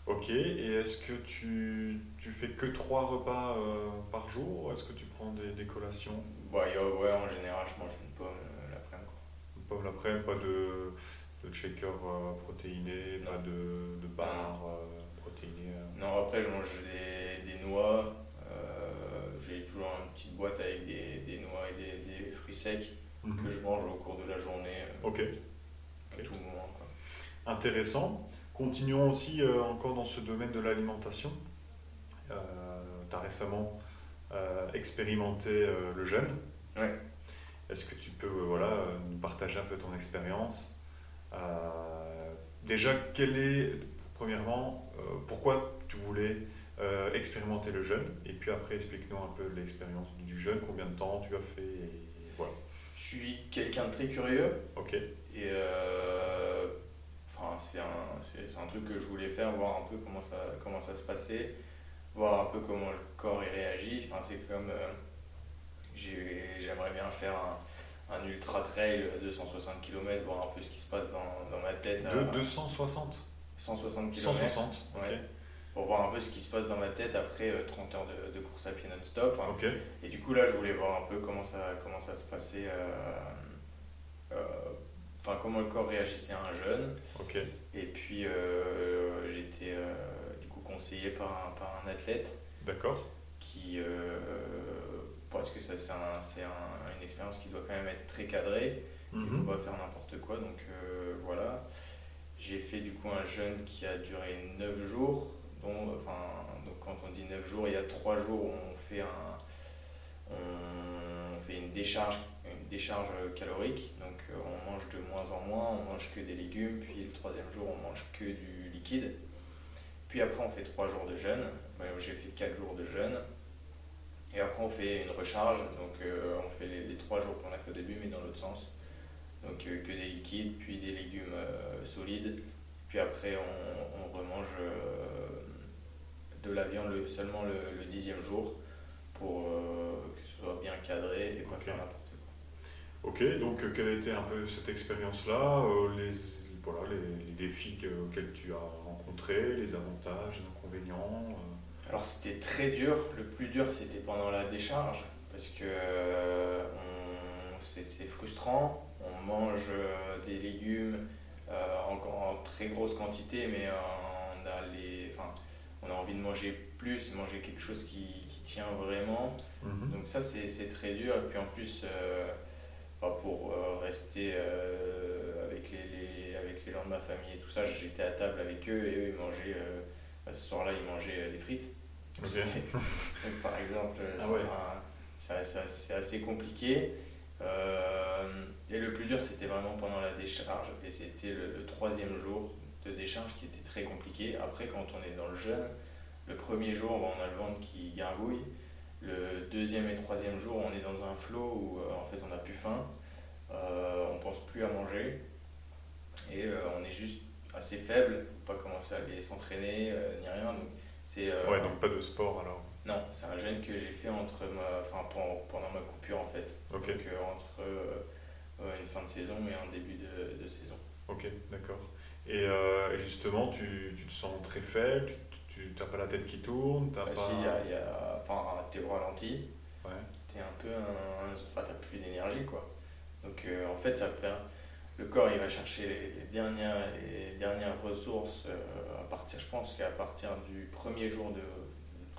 Ok, et est-ce que tu, tu fais que trois repas euh, par jour Est-ce que tu prends des, des collations? Bah, a- ouais, en général, je mange une pomme euh, l'après-midi. Une pomme l'après-midi, pas de, de shaker euh, protéiné, Non. pas de, de barres euh, protéinées euh. Non, après, je mange des, des noix. J'ai toujours une petite boîte avec des, des noix et des, des fruits secs. Que Mhm. je mange au cours de la journée, euh, Ok, à tout moment. Quoi. intéressant. Continuons aussi euh, encore dans ce domaine de l'alimentation. tu as récemment euh, expérimenté euh, le jeûne. Ouais. Est-ce que tu peux euh, voilà, euh, nous partager un peu ton expérience Euh, Déjà, quel est, premièrement, euh, pourquoi tu voulais euh, expérimenter le jeûne? Et puis après, explique-nous un peu l'expérience du jeûne, combien de temps tu as fait et. Je suis quelqu'un de très curieux Ok, et euh, enfin, c'est un, un truc que je voulais faire, voir un peu comment ça, comment ça se passait, voir un peu comment le corps y réagit. Enfin, c'est comme euh, j'ai- j'aimerais bien faire un, un ultra trail de 160 km, voir un peu ce qui se passe dans, dans ma tête. à de 260 160 km. 160, ok. Ouais. Pour voir un peu ce qui se passe dans ma tête après euh, 30 heures de, de course à pied non-stop. Ok, Et du coup, là, je voulais voir un peu comment ça, comment ça se passait, euh, euh, enfin, comment le corps réagissait à un jeûne. Et puis, euh, j'ai été euh, du coup conseillé par un, par un athlète d'accord. qui, euh, parce que ça, c'est un- une expérience qui doit quand même être très cadrée. Il ne Mhm. faut pas faire n'importe quoi. Donc euh, voilà. J'ai fait du coup un jeûne qui a duré 9 jours. Enfin, quand on dit 9 jours, il y a 3 jours où on fait, une, décharge, calorique. Donc euh, on mange de moins en moins, on mange que des légumes. Puis le troisième jour, on mange que du liquide. Puis après, on fait 3 jours de jeûne. J'ai fait 4 jours de jeûne. Et après, on fait une recharge. Donc euh, on fait les, les 3 jours qu'on a fait au début, mais dans l'autre sens. Donc euh, que des liquides, puis des légumes solides. Puis après, on, remange de la viande le- seulement le, le dixième jour pour euh, que ce soit bien cadré et pas Ok. faire n'importe quoi. Ok, donc euh, quelle a été un peu cette expérience-là euh, les, voilà, les, les défis que- auxquels tu as rencontrés, les avantages, les inconvénients. Alors c'était très dur. Le plus dur c'était pendant la décharge parce que euh, c'est frustrant. On mange euh, des légumes euh, en, en très grosse quantité, mais on a les, enfin, on a envie de manger plus, manger quelque chose qui, qui tient vraiment. Mhm. Donc ça c'est très dur. Et puis en plus, euh, bah, pour euh, rester euh, avec, les, les- avec les gens de ma famille et tout ça, j'étais à table avec eux et eux ils mangeaient, euh, bah, ce soir-là ils mangeaient des frites. Donc, par exemple, Ah c'est ouais. assez, compliqué. Et le plus dur, c'était vraiment pendant la décharge. Et c'était le, le troisième jour de décharge qui était très compliqué. Après, quand on est dans le jeûne, le premier jour, on a le ventre qui gargouille. Le deuxième et troisième jour, on est dans un flot où euh, en fait on n'a plus faim. Euh, on pense plus à manger. Et euh, on est juste assez faible. Faut pas commencer à aller s'entraîner euh, ni rien. Donc, c'est, Ouais, donc pas de sport alors. non, c'est un jeûne que j'ai fait entre ma, enfin, pendant, pendant ma coupure en fait. Donc entre une fin de saison et un début de, de saison. ok, d'accord. Et euh, justement, tu, tu te sens très faible, tu n'as pas la tête qui tourne, t'as Bah, pas... si, y a, y a- enfin, t'es au ralenti, Ouais. t'es un peu un. Enfin, t'as plus d'énergie quoi. Donc euh, en fait, ça perd. le corps il va chercher les, dernières, les dernières ressources à partir, je pense qu'à partir du premier jour de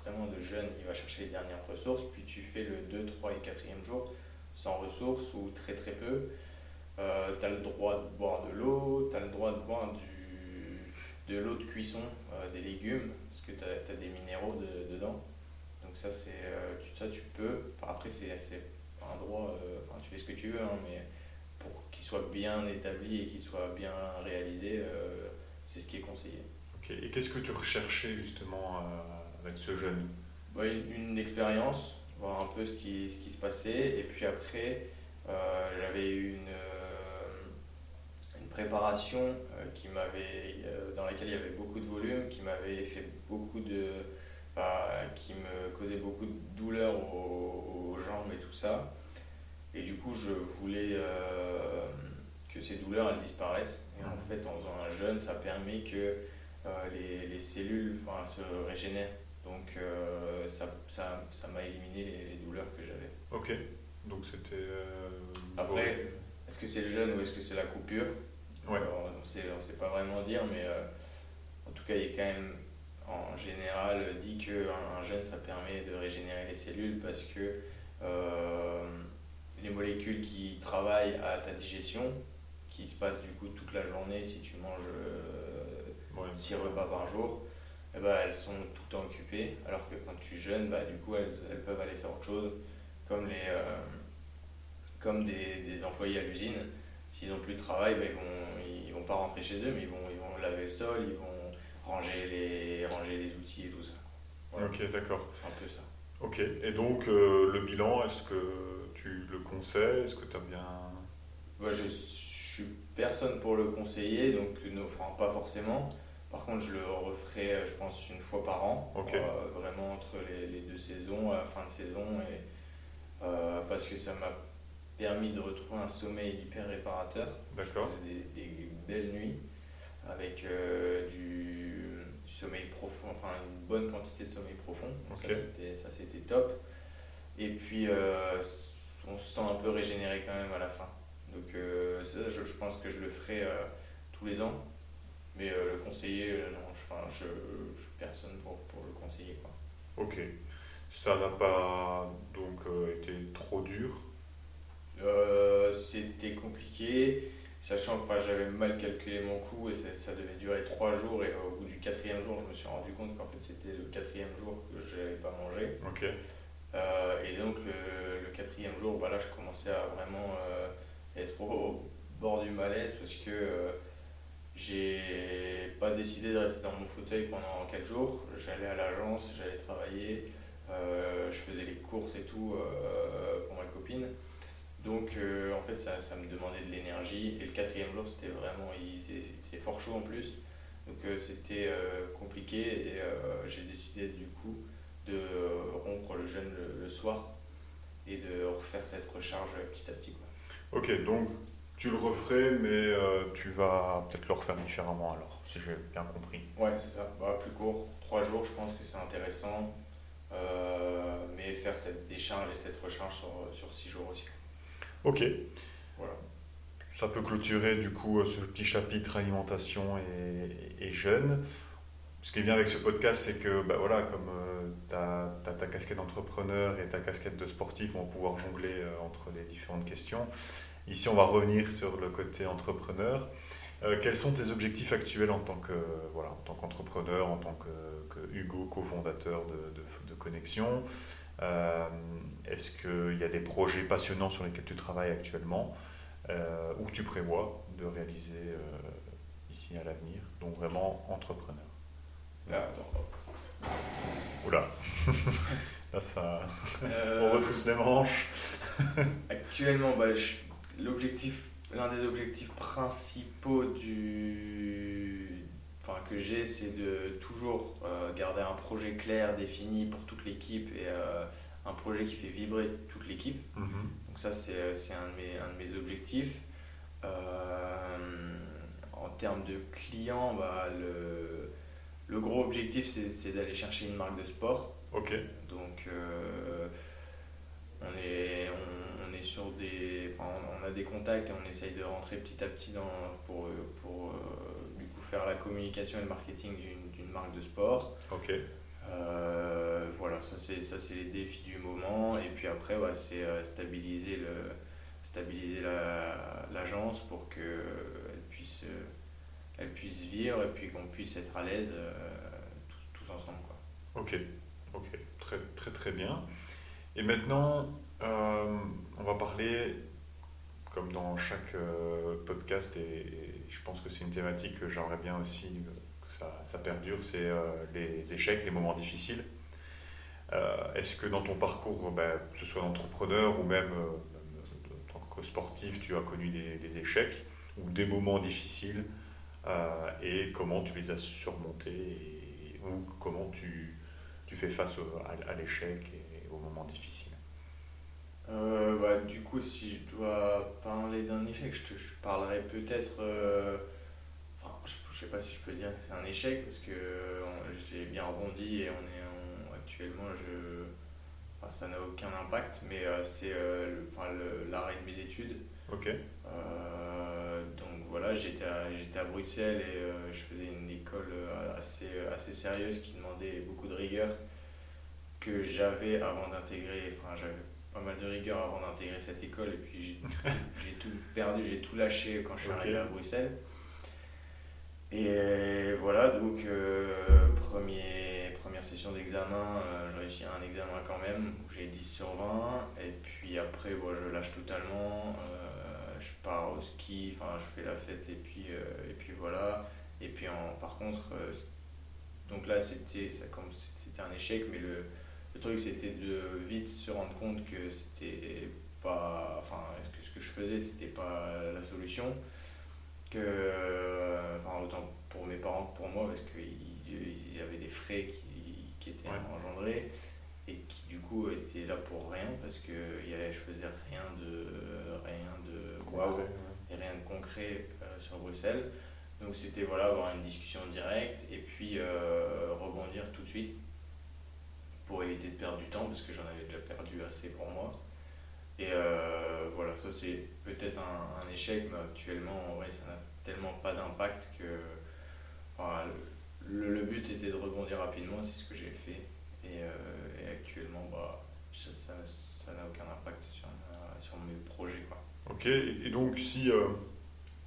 vraiment de jeûne, il va chercher les dernières ressources, puis tu fais le 2, 3 et 4e jour sans ressources ou très très peu. Euh, tu as le droit de boire de l'eau, tu as le droit de boire du, de l'eau de cuisson, euh, des légumes, parce que tu as, des minéraux dedans. Donc ça, c'est, euh, tu, ça, tu peux. Après, c'est, un droit, enfin, tu fais ce que tu veux, hein, mais pour qu'il soit bien établi et qu'il soit bien réalisé, c'est ce qui est conseillé. Ok, et qu'est-ce que tu recherchais justement avec ce jeune? Une, expérience, voir un peu ce qui, ce qui se passait, et puis après, j'avais eu une préparation euh, qui m'avait, euh, dans laquelle il y avait beaucoup de volume, qui m'avait fait beaucoup de. qui me causait beaucoup de douleur aux, jambes et tout ça. Et du coup, je voulais euh, que ces douleurs elles disparaissent. Et en fait, en faisant un jeûne, ça permet que les, les, cellules se régénèrent. Donc, ça, ça, ça m'a éliminé les, les, douleurs que j'avais. Ok, donc c'était. Après, est-ce que c'est le jeûne ou est-ce que c'est la coupure? Ouais. on ne sait, pas vraiment dire, mais euh, en tout cas, il est quand même en général dit qu'un un jeûne, ça permet de régénérer les cellules parce que euh, les molécules qui travaillent à ta digestion, qui se passent du coup toute la journée si tu manges 6 euh, repas par jour, eh ben, elles sont tout le temps occupées, alors que quand tu jeûnes, bah, du coup, elles, elles, peuvent aller faire autre chose, comme, les, comme des, des employés à l'usine s'ils n'ont plus de travail, ben, ils vont, ils vont pas rentrer chez eux, mais ils vont, ils vont laver le sol, ils vont ranger les, ranger les outils et tout ça. Ok, d'accord. Un peu ça. Ok, et donc euh, le bilan, est-ce que tu le conseilles? Est-ce que tu as bien. Moi, je suis personne pour le conseiller, donc enfin, pas forcément. Par contre, je le referai, je pense, une fois par an. Euh, vraiment entre les, les, deux saisons, à la fin de saison. Et, euh, parce que ça m'a permis de retrouver un sommeil hyper réparateur. D'accord. Des, des, belles nuits avec euh, du, sommeil profond, enfin une bonne quantité de sommeil profond. Ça c'était top. Et puis euh, on se sent un peu régénéré quand même à la fin. Donc euh, ça, je, je, pense que je le ferai tous les ans. Mais le conseiller, non, je, je, suis personne pour, pour, le conseiller. Quoi. Ok. Ça n'a pas donc été trop dur? C'était compliqué, sachant que j'avais mal calculé mon coût et ça, devait durer trois jours. Et au bout du quatrième jour, je me suis rendu compte qu'en fait c'était le quatrième jour que je n'avais pas mangé. Euh, et donc le, quatrième jour, voilà, je commençais à vraiment euh, être au, bord du malaise parce que j'ai pas décidé de rester dans mon fauteuil pendant quatre jours. J'allais à l'agence, j'allais travailler, je faisais les courses et tout pour ma copine. Donc euh, en fait ça, ça, me demandait de l'énergie et le quatrième jour c'était vraiment, c'était fort chaud en plus. Donc euh, c'était euh, compliqué et j'ai décidé du coup de rompre le jeûne le, soir et de refaire cette recharge petit à petit. Quoi. Ok, donc tu le referais mais tu vas peut-être le refaire différemment alors, si j'ai bien compris. Ouais c'est ça, bah, plus court, trois jours je pense que c'est intéressant. mais faire cette décharge et cette recharge sur, sur six jours aussi. Ok. Voilà. Ça peut clôturer du coup euh, ce petit chapitre alimentation et, jeûne. Ce qui est bien avec ce podcast, c'est que bah voilà, comme euh, tu as, ta casquette d'entrepreneur et ta casquette de sportif, on va pouvoir jongler euh, entre les différentes questions. Ici, on va revenir sur le côté entrepreneur. quels sont tes objectifs actuels en tant voilà, en tant qu'entrepreneur, en tant que, Hugo, cofondateur de, de, de, Connexion? Est-ce qu'il y a des projets passionnants sur lesquels tu travailles actuellement euh, ou que tu prévois de réaliser euh, ici à l'avenir Donc vraiment entrepreneur? Là, attends. Oula Là, ça. On retrousse les manches. actuellement, bah, l'objectif, l'un des objectifs principaux du, enfin, que j'ai, c'est de toujours garder un projet clair, défini pour toute l'équipe et un projet qui fait vibrer toute l'équipe. Mhm. Donc ça, c'est un, de mes, un de mes objectifs. Euh, en termes de clients, bah, le, le gros objectif, c'est d'aller chercher une marque de sport. Ok. Donc, euh, on, est, on, est sur des. Enfin, on a des contacts et on essaye de rentrer petit à petit dans, pour, pour euh, du coup faire la communication et le marketing d'une marque de sport. Ok. Euh, voilà, ça c'est les défis du moment et puis après c'est stabiliser le stabiliser l'agence pour que elle puisse elle puisse vivre et puis qu'on puisse être à l'aise tous, tous ensemble quoi. Ok, ok, très très très bien. Et maintenant euh, on va parler, comme dans chaque euh, podcast, et, je pense que c'est une thématique que j'aimerais bien aussi euh, ça, perdure, c'est les échecs, les moments difficiles. Est-ce que dans ton parcours, ben, que ce soit d'entrepreneur ou même, en tant que sportif, tu as connu des, échecs ou des moments difficiles et comment tu les as surmontés ou comment tu, fais face à l'échec et aux moments difficiles? Euh, bah, du coup, si je dois parler d'un échec, je, te, parlerai peut-être. Euh, sais pas si je peux dire que c'est un échec parce que j'ai bien rebondi et on est actuellement, je, enfin, ça n'a aucun impact, mais euh, c'est enfin, l'arrêt de mes études. Ok. donc voilà, j'étais à, j'étais à Bruxelles et je faisais une école assez, assez sérieuse qui demandait beaucoup de rigueur que j'avais avant d'intégrer. Enfin, j'avais pas mal de rigueur avant d'intégrer cette école et puis j'ai tout perdu, j'ai tout lâché quand je suis arrivé à Bruxelles. Et voilà, donc euh, première session d'examen, euh, j'ai réussi un examen quand même j'ai 10 sur 20. Et puis après, je lâche totalement. Euh, je pars au ski, enfin je fais la fête et puis, et puis voilà. Et puis en, par contre, donc là c'était un échec, mais le, le truc, c'était de vite se rendre compte que c'était pas. Enfin, que ce que je faisais, c'était pas la solution. Que. Enfin, autant pour mes parents que pour moi, parce qu'il y avait des frais qui, qui étaient engendrés et qui du coup étaient là pour rien parce que je faisais rien de rien de waouh et rien de concret euh, sur Bruxelles donc c'était voilà avoir une discussion directe et puis euh, rebondir tout de suite pour éviter de perdre du temps, parce que j'en avais déjà perdu assez pour moi. Et euh, voilà, ça c'est peut-être un, échec, mais actuellement, en vrai, ça n'a tellement pas d'impact que. le, le, but c'était de rebondir rapidement, c'est ce que j'ai fait. Et, euh, actuellement, bah, ça n'a aucun impact sur, sur mes projets. Quoi. Ok, et donc si, euh,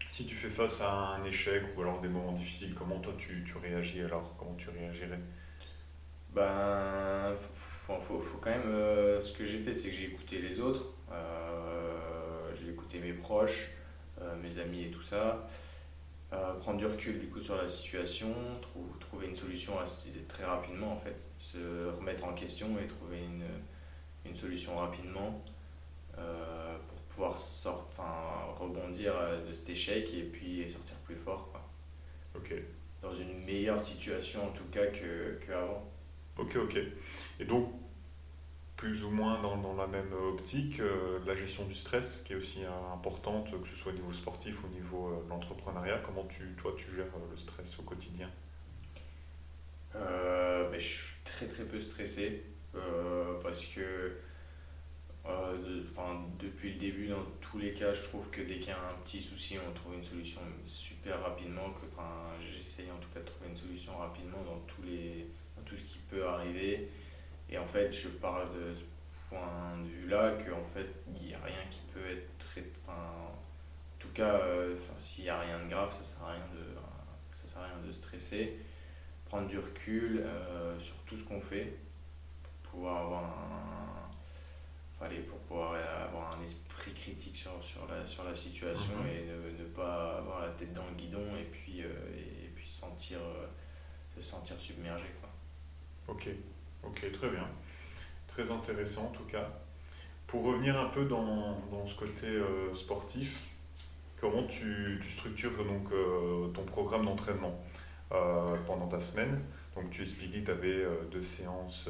si tu fais face à un échec ou alors des moments difficiles, comment toi tu, tu réagis alors? Comment tu réagirais? Ben, faut, faut, faut quand même. Euh, ce que j'ai fait, c'est que j'ai écouté les autres. Euh, j'ai écouté mes proches, euh, mes amis et tout ça. prendre du recul du coup sur la situation, trouver une solution assez, très rapidement en fait. Se remettre en question et trouver une, une solution rapidement pour pouvoir sort, rebondir de cet échec et puis sortir plus fort. Quoi. Ok. Dans une meilleure situation en tout cas qu'avant. Ok, ok. Et donc, plus ou moins dans, dans la même optique, euh, la gestion du stress qui est aussi importante, que ce soit au niveau sportif ou au niveau euh, de l'entrepreneuriat. Comment tu, toi, tu gères euh, le stress au quotidien? Je suis très très peu stressé parce que depuis le début, dans tous les cas, je trouve que dès qu'il y a un petit souci, on trouve une solution super rapidement. J'essaye en tout cas de trouver une solution rapidement dans tous les tout ce qui peut arriver. Et en fait, je parle de ce point de vue-là qu'en fait, il n'y a rien qui peut être très. Enfin, en tout cas, euh, s'il n'y a rien de grave, ça ne sert, à rien de, ça sert à rien de stresser. Prendre du recul euh, sur tout ce qu'on fait pour pouvoir avoir un. Pour pouvoir avoir un esprit critique sur, sur, la, sur la situation mhm. et ne, ne, pas avoir la tête dans le guidon et puis, euh, et, puis sentir, se sentir submergé. Quoi. Ok, ok, très bien. Très intéressant en tout cas. Pour revenir un peu dans, dans ce côté euh, sportif, comment tu, tu structures donc, euh, ton programme d'entraînement euh, pendant ta semaine? Donc tu expliquais que tu avais deux séances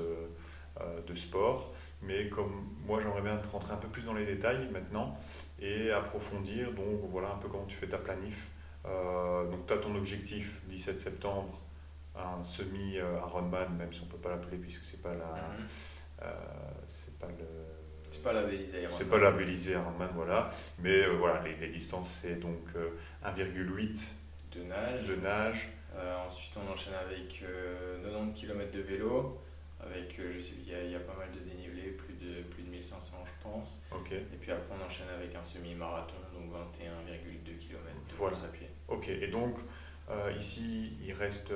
de sport, mais comme moi j'aimerais bien rentrer un peu plus dans les détails maintenant et approfondir, donc voilà un peu comment tu fais ta planif. donc tu as ton objectif 17 septembre un semi-Ironman, même si on ne peut pas l'appeler puisque c'est pas la, mhm. euh, c'est pas le, c'est pas labellisé Ironman. C'est pas labellisé Ironman, voilà. Mais euh, voilà, les, les, distances, c'est donc 1,8 de nage. De nage. ensuite, on enchaîne avec 90 km de vélo. Avec, je sais qu'il y, y, a pas mal de dénivelé, plus de, plus de 1500, je pense. Ok. Et puis après, on enchaîne avec un semi-marathon, donc 21,2 km de voilà. à pied. Ok, et donc ici, il reste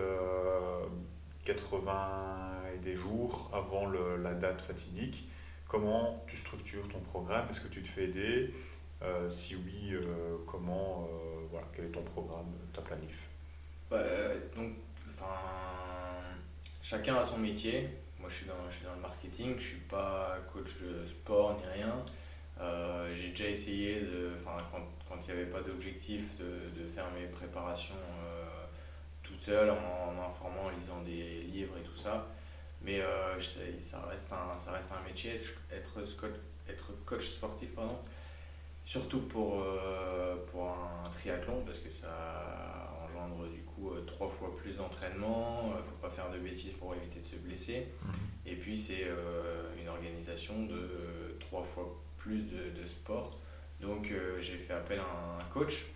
80 et des jours avant le, la date fatidique. Comment tu structures ton programme? Est-ce que tu te fais aider? Euh, Si oui, euh, comment euh, voilà, Quel est ton programme, ta planif? Bah, donc, Chacun a son métier. Moi, je suis dans, le marketing, je ne suis pas coach de sport ni rien. J'ai déjà essayé, de, quand, il n'y avait pas d'objectif, de, faire mes préparations seul en m'informant, en lisant des livres et tout ça. Mais euh, ça, reste un, ça reste un métier, être, être coach sportif, pardon. surtout pour, euh, pour un triathlon, parce que ça engendre du coup euh, trois fois plus d'entraînement, il ne faut pas faire de bêtises pour éviter de se blesser. Mhm. Et puis c'est une organisation de trois fois plus de, de sport. Donc j'ai fait appel à un coach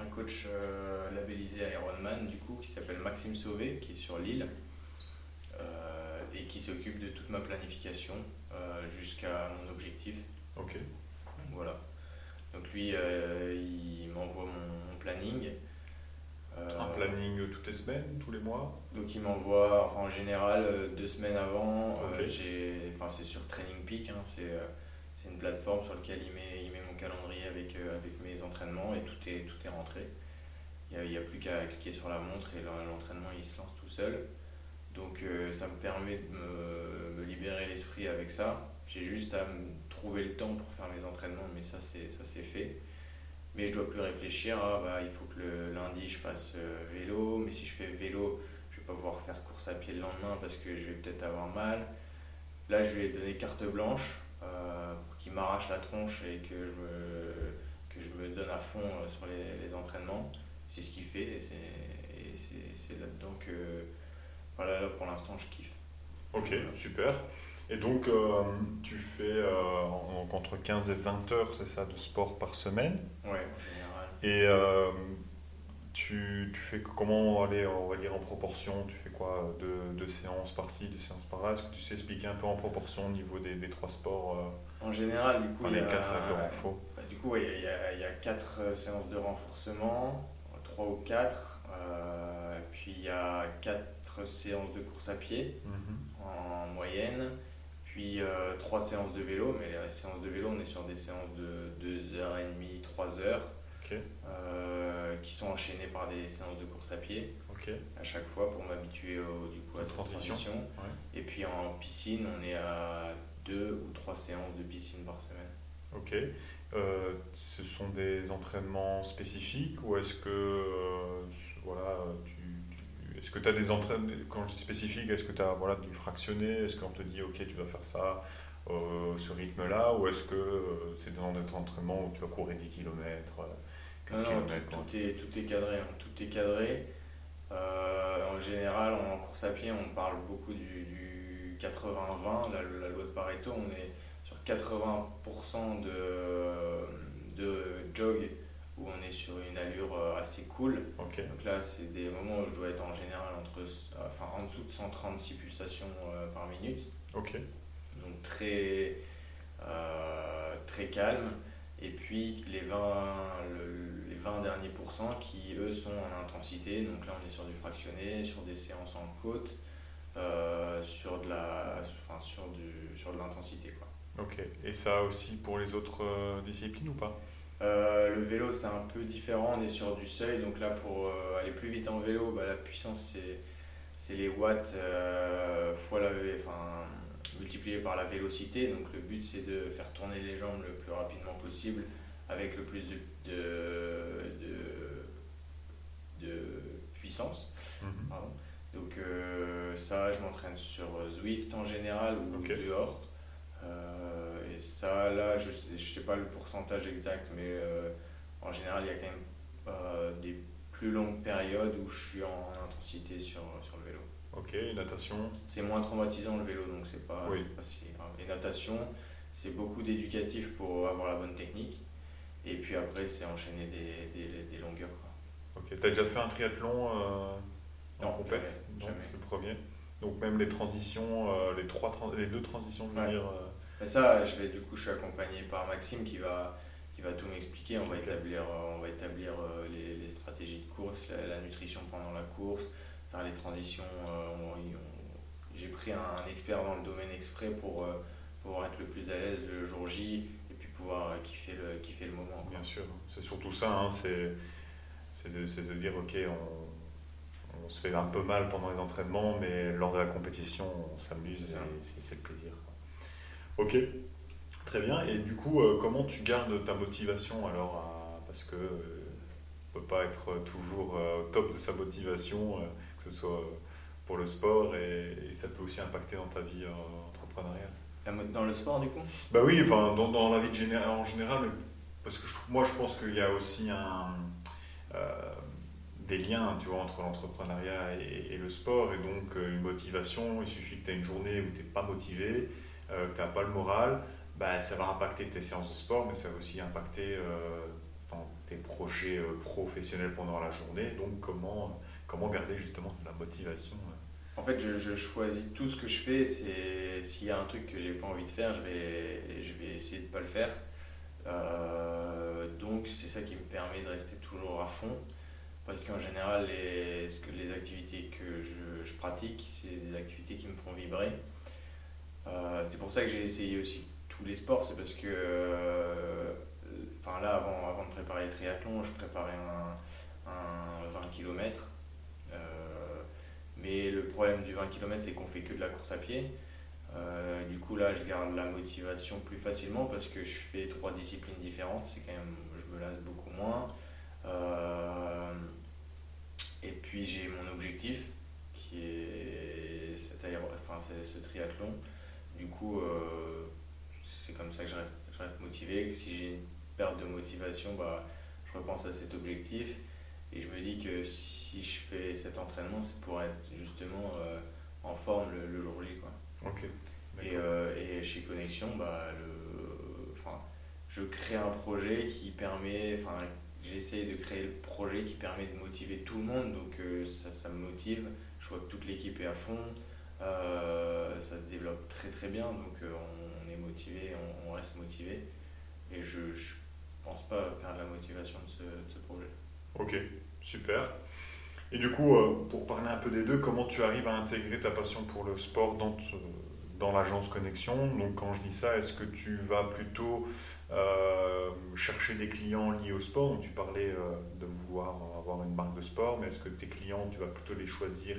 un coach euh, labellisé Ironman, du coup, qui s'appelle Maxime Sauvé, qui est sur l'île, euh, et qui s'occupe de toute ma planification euh, jusqu'à mon objectif. Ok. Donc, voilà. Donc lui, il m'envoie mon, planning. un planning toutes les semaines, tous les mois? Donc il m'envoie, enfin en général, deux semaines avant. enfin c'est sur Training Peak, hein, c'est une plateforme sur laquelle il met, il met mon calendrier avec, euh, avec mes entraînements et tout est, tout est rentré. Il n'y a, plus qu'à cliquer sur la montre et l'entraînement il se lance tout seul. Donc euh, ça me permet de me, libérer l'esprit avec ça. J'ai juste à me trouver le temps pour faire mes entraînements, mais ça c'est fait. Mais je dois plus réfléchir à bah, il faut que le lundi je fasse euh, vélo, mais si je fais vélo, je vais pas pouvoir faire course à pied le lendemain parce que je vais peut-être avoir mal. Là je vais donner carte blanche pour qu'il m'arrache la tronche et que je me donne à fond euh, sur les, les entraînements. C'est ce qu'il fait et c'est là-dedans que voilà, là, pour l'instant je kiffe. Ok, super. Et donc, euh, tu fais entre 15 et 20 heures, c'est ça, de sport par semaine? Ouais, en général. Et tu, tu, fais comment aller, on va dire, en proportion? Tu fais quoi Deux, séances par-ci, deux séances par-là? Est-ce que tu sais expliquer un peu en proportion au niveau des, des trois sports euh, En général, du coup, il y a, quatre de renfort. Du coup, il, y a, il y a quatre euh, séances de renforcement, trois ou quatre. Euh, puis il y a quatre séances de course à pied mhm. en moyenne. Puis trois séances de vélo, mais les séances de vélo, on est sur des séances de 2h30, 3h. Euh, qui sont enchaînés par des séances de course à pied à chaque fois pour m'habituer du coup à cette transition. Et puis en piscine, on est à deux ou trois séances de piscine par semaine. Ok. Euh, ce sont des entraînements spécifiques ou est-ce que euh, voilà, tu, est-ce que tu as des entraînements, quand je dis spécifique, est-ce que tu as voilà, du fractionné? Est-ce qu'on te dit, ok, tu dois faire ça ce rythme-là? Ou est-ce que c'est dans des entraînements où tu vas courir 10 km tout, est, tout est cadré. Hein. tout est cadré. Euh, en général, en course à pied, on parle beaucoup du, 80-20, la, la, loi de Pareto. On est 80% de, de jog où on est sur une allure euh, assez cool. Donc là, c'est des moments où je dois être en général entre, enfin, en dessous de 136 pulsations euh, par minute. Donc très, très calme. Et puis les 20, les 20 derniers pourcents qui, eux, sont en intensité. Donc là, on est sur du fractionné, sur des séances en côte, euh, sur de la, enfin, sur du, sur de l'intensité. Quoi. Ok. Et ça aussi pour les autres euh, disciplines ou pas? Euh, le vélo, c'est un peu différent. On est sur du seuil. Donc là, pour aller plus vite en vélo, bah, la puissance, c'est les watts fois la, enfin, multiplié par la vélocité. Donc le but c'est de faire tourner les jambes le plus rapidement possible avec le plus de, de, de, puissance. Mhm. Donc euh, ça, je m'entraîne sur Zwift en général ou dehors. Euh, et ça, là, je ne sais, je sais pas le pourcentage exact, mais euh, en général, il y a quand même des plus longues périodes où je suis en intensité sur, sur le vélo. Ok, natation? C'est moins traumatisant le vélo, donc c'est pas, pas si grave. Et natation, c'est beaucoup d'éducatif pour avoir la bonne technique. Et puis après, c'est enchaîner des, des, des longueurs. Quoi. Ok, t'as déjà fait un triathlon euh, en compète? c'est le premier. Donc même les transitions, euh, les, trois, les deux transitions de venir. Euh, ça, je vais, du coup, je suis accompagné par Maxime qui va, qui va tout m'expliquer. On, va établir, on va établir les, les stratégies de course, la, nutrition pendant la course, faire les transitions. J'ai pris un, expert dans le domaine exprès pour, pour être le plus à l'aise le jour J pouvoir euh, kiffer le, kiffer le moment. Bien sûr, c'est surtout ça, hein, c'est de, de, dire ok, on, on, se fait un peu mal pendant les entraînements, mais lors de la compétition, on s'amuse et c'est le plaisir. Ok, très bien. Et du coup, euh, comment tu gardes ta motivation alors Parce que euh, peut pas être toujours au top de sa motivation, que ce soit pour le sport, et, et, ça peut aussi impacter dans ta vie entrepreneuriale? Dans le sport, du coup? Bah oui, enfin, dans, dans la vie de en général, parce que moi, je pense qu'il y a aussi un, euh, des liens tu vois, entre l'entrepreneuriat et, le sport, et donc euh, une motivation, il suffit que tu aies une journée où tu n'es pas motivé, euh, que tu n'as pas le moral, bah, ça va impacter tes séances de sport, mais ça va aussi impacter dans tes projets professionnels pendant la journée. Donc, comment, comment garder justement la motivation en fait, je, choisis tout ce que je fais. S'il y a un truc que j'ai pas envie de faire, je vais, je vais essayer de pas le faire. Euh, donc c'est ça qui me permet de rester toujours à fond. Parce qu'en général, les, les activités que je, pratique, c'est des activités qui me font vibrer. Euh, c'est pour ça que j'ai essayé aussi tous les sports. C'est parce que, euh, enfin là, avant, de préparer le triathlon, je préparais un, un 20 km. Mais le problème du 20 km, c'est qu'on fait que de la course à pied. Euh, du coup, là, je garde la motivation plus facilement parce que je fais trois disciplines différentes. C'est quand même, je me lasse beaucoup moins. Euh, et puis, j'ai mon objectif qui est ce triathlon. Du coup, euh, c'est comme ça que je reste, je reste motivé. Si j'ai une perte de motivation, bah, je repense à cet objectif. Et je me dis que si je fais cet entraînement, c'est pour être justement euh, en forme le, jour J. Quoi. Ok. Et, euh, et, chez Connexion, bah, le, enfin, je crée un projet qui permet, enfin, j'essaie de créer le projet qui permet de motiver tout le monde, donc euh, ça, ça, me motive. Je vois que toute l'équipe est à fond, ça se développe très très bien, donc on, est motivé, on, reste motivé. Et je ne pense pas perdre la motivation de ce, projet. Ok, super. Et du coup, euh, pour parler un peu des deux, comment tu arrives à intégrer ta passion pour le sport dans, dans l'agence Connexion? Donc quand je dis ça, est-ce que tu vas plutôt euh, chercher des clients liés au sport? Donc tu parlais euh, de vouloir avoir une marque de sport, mais est-ce que tes clients, tu vas plutôt les choisir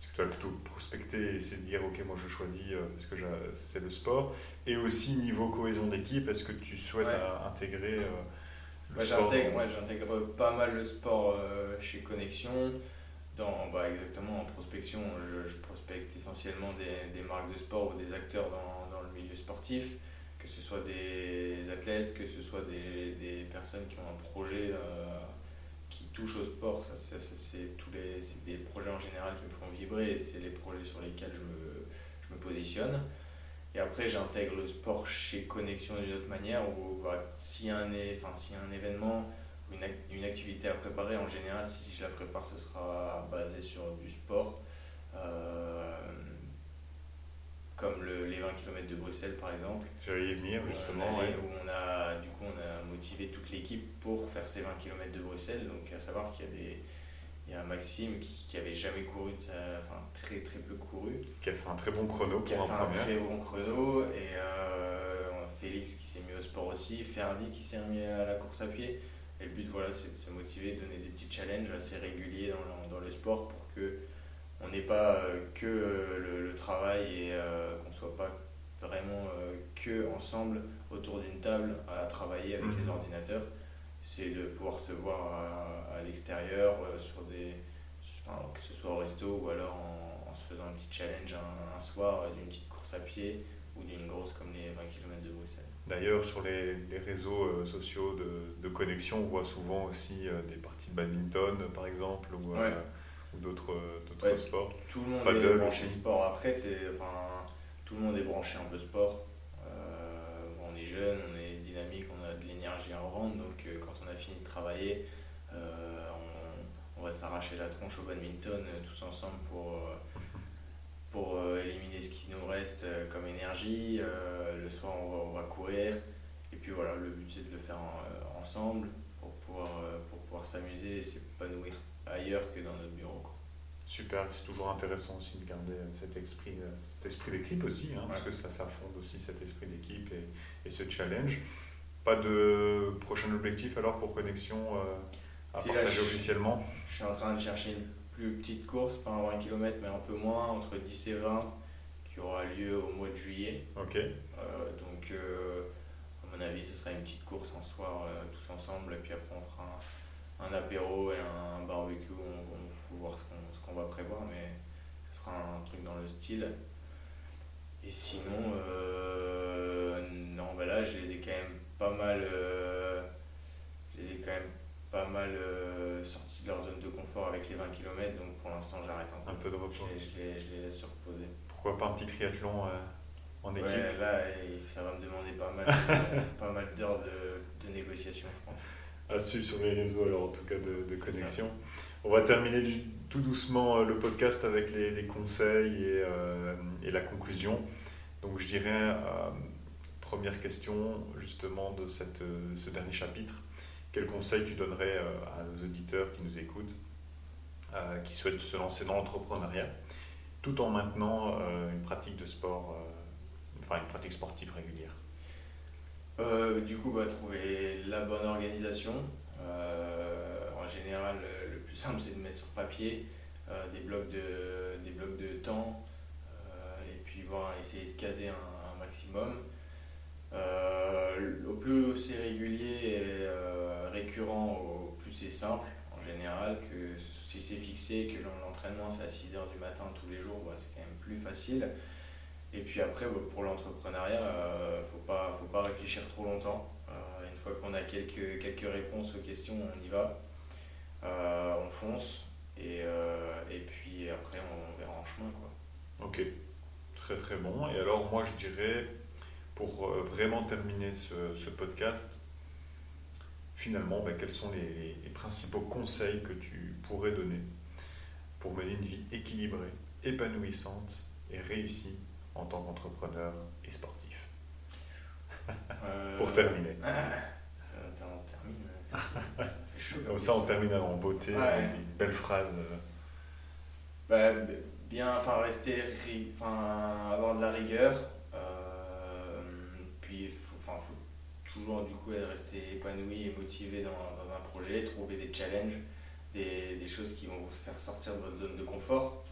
est-ce que tu vas plutôt prospecter et essayer de dire, ok, moi je choisis parce que c'est le sport. Et aussi niveau cohésion d'équipe, est-ce que tu souhaites intégrer moi, j'intègre, moi, j'intègre pas mal le sport euh, chez Connexion. Dans, bah, exactement, en prospection, je, je prospecte essentiellement des, des, marques de sport ou des acteurs dans, dans, le milieu sportif, que ce soit des athlètes, que ce soit des, des personnes qui ont un projet euh, qui touche au sport. C'est, tous les, des projets en général qui me font vibrer c'est les projets sur lesquels je me, je me positionne. Et après, j'intègre le sport chez Connexion d'une autre manière où bah, s'il y, a enfin, si un événement ou une, une, activité à préparer, en général, si je la prépare, ce sera basé sur du sport. Euh, comme le, les 20 km de Bruxelles par exemple. J'allais y venir justement. Où on a, du coup, on a motivé toute l'équipe pour faire ces 20 km de Bruxelles. Donc à savoir qu'il y a des, il y a Maxime qui, qui avait jamais couru, enfin très très peu couru. Qui a fait un très bon chrono qui a fait un très bon chrono. Et euh, Félix qui s'est mis au sport aussi, Ferdi qui s'est mis à la course à pied. Et le but, voilà, c'est de se motiver, de donner des petits challenges assez réguliers dans le, dans le sport pour que on n'ait pas euh, que euh, le, travail et qu'on soit pas vraiment que ensemble autour d'une table à travailler avec les mhm. ordinateurs c'est de pouvoir se voir à, l'extérieur, euh, sur des, que ce soit au resto ou alors en, se faisant un petit challenge un, soir d'une petite course à pied ou d'une grosse comme les 20 km de Bruxelles. D'ailleurs, sur les, les réseaux euh, sociaux de, de, connexion, on voit souvent aussi euh, des parties de badminton, par exemple, ou, ou d'autres sports. Tout le monde est branché sport. Après, c'est, enfin, tout le monde est branché un peu sport. est jeune, on est dynamique, on a de l'énergie à revendre. Donc quand on a fini de travailler, on, on, va s'arracher la tronche au badminton tous ensemble pour pour euh, éliminer ce qui nous reste euh, comme énergie. Euh, le soir, on va, on va, courir. Et puis voilà, le but c'est de le faire ensemble pour pouvoir, pour pouvoir s'amuser et s'épanouir ailleurs que dans notre bureau. Quoi. Super, c'est toujours intéressant aussi de garder cet esprit, cet esprit d'équipe aussi, hein, parce que ça, ça fonde aussi cet esprit d'équipe et, et, ce challenge. Pas de prochain objectif alors pour Connexion à partager officiellement? Je suis en train de chercher une petite course, pas un 20 km, mais un peu moins, entre 10 et 20, qui aura lieu au mois de juillet. Ok. Euh, donc, euh, à mon avis, ce sera une petite course un soir, euh, tous ensemble, et puis après, on fera un, apéro et un barbecue. On, faut voir ce qu'on va prévoir, mais ce sera un truc dans le style. Et sinon, non, ben là, je les ai quand même pas mal. je les ai quand même pas mal euh, sortis de leur zone de confort avec les 20 km, donc pour l'instant j'arrête un peu. Un peu de repos. Je les, je les, laisse se reposer. Pourquoi pas un petit triathlon euh, en équipe? Ouais, là, ça va me demander pas mal, pas mal d'heures de, de, négociation, je pense. À suivre sur les réseaux, alors en tout cas de, de connexion. On va terminer du, tout doucement euh, le podcast avec les, les conseils et, euh, et, la conclusion. Donc je dirais, euh, première question justement de cette, ce dernier chapitre quel conseil tu donnerais à nos auditeurs qui nous écoutent, euh, qui souhaitent se lancer dans l'entrepreneuriat, tout en maintenant une pratique de sport, enfin une pratique sportive régulière? Du coup, bah, trouver la bonne organisation. en général, le plus simple, c'est de mettre sur papier des, blocs de, temps et puis voir, essayer de caser un, un maximum. au plus c'est régulier et récurrent au plus c'est simple en général, que si c'est fixé, que l'entraînement c'est à 6h du matin tous les jours, bah, c'est quand même plus facile. Et puis après, bah, pour l'entrepreneuriat, il euh, ne faut pas, faut pas réfléchir trop longtemps. Euh, une fois qu'on a quelques, quelques réponses aux questions, on y va, euh, on fonce, et, et puis après, on, verra en chemin. Quoi. Ok, très très bon. Et alors moi, je dirais, pour vraiment terminer ce, ce podcast, finalement, ben, quels sont les, principaux conseils que tu pourrais donner pour mener une vie équilibrée, épanouissante et réussie en tant qu'entrepreneur et sportif euh, Pour terminer. Ça, on termine. C'est chaud. Comme ça, on termine en beauté avec des belles phrases. Bah, bien, enfin, rester, enfin, avoir de la rigueur. Euh, puis, enfin, faut toujours du coup rester épanoui et motivé dans, dans, un projet, trouver des challenges, des, des, choses qui vont vous faire sortir de votre zone de confort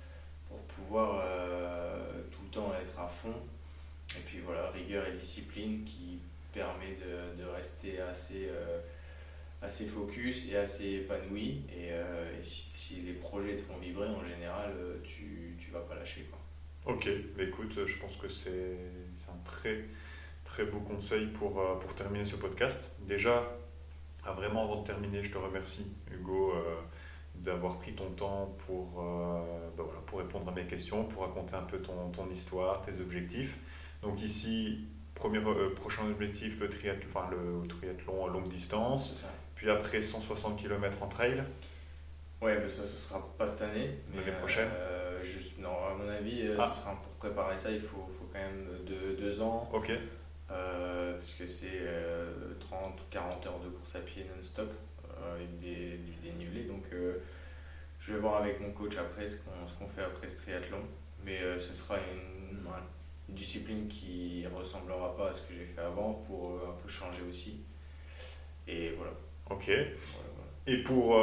pour pouvoir euh, temps être à fond. Et puis voilà, rigueur et discipline qui permet de, de rester assez, euh, assez focus et assez épanoui. Et, euh, si, les projets te font vibrer, en général, tu ne vas pas lâcher. Quoi. Ok, mais écoute, je pense que c'est un très très beau conseil pour, euh, pour terminer ce podcast. Déjà, ah, vraiment avant de terminer, je te remercie Hugo euh, d'avoir pris ton temps pour, euh, bah voilà, pour répondre à mes questions, pour raconter un peu ton, ton histoire, tes objectifs. Donc ici, premier, prochain objectif, le triathlon, enfin, le triathlon à longue distance, puis après 160 km en trail. Ouais, mais ça, ce sera pas cette année. L'année prochaine juste, Non, à mon avis, ah. pour préparer ça, il faut, faut quand même deux, deux ans. Ok. Euh, puisque c'est 30 ou 40 heures de course à pied non-stop euh, avec des, des dénivelés. Donc je vais voir avec mon coach après ce qu'on fait après ce triathlon. Mais ce sera une, discipline qui ressemblera pas à ce que j'ai fait avant pour un peu changer aussi. Et voilà. Ok. Et, pour,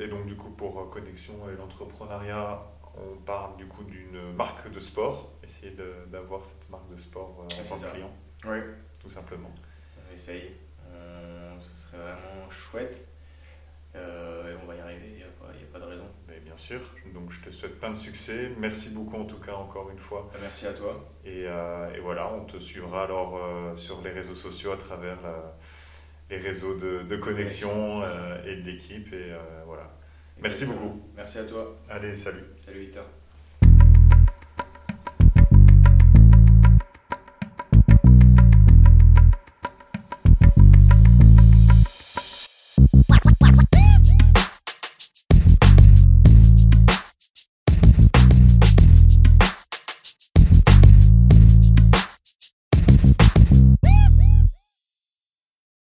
et donc du coup pour Connexion et l'entrepreneuriat, on parle du coup d'une marque de sport, essayer d'avoir cette marque de sport en tant que client. Oui. Tout simplement. On essaye. Serait vraiment chouette. Euh, et on va y arriver, il n'y a, a, pas de raison. Mais bien sûr, donc je te souhaite plein de succès. Merci beaucoup en tout cas encore une fois. Bah, merci à toi. Et, euh, et voilà, on te suivra alors euh, sur les réseaux sociaux à travers la, les réseaux de, de connexion et d'équipe. Et voilà. Merci beaucoup. Merci à toi. Allez, salut. Salut Victor.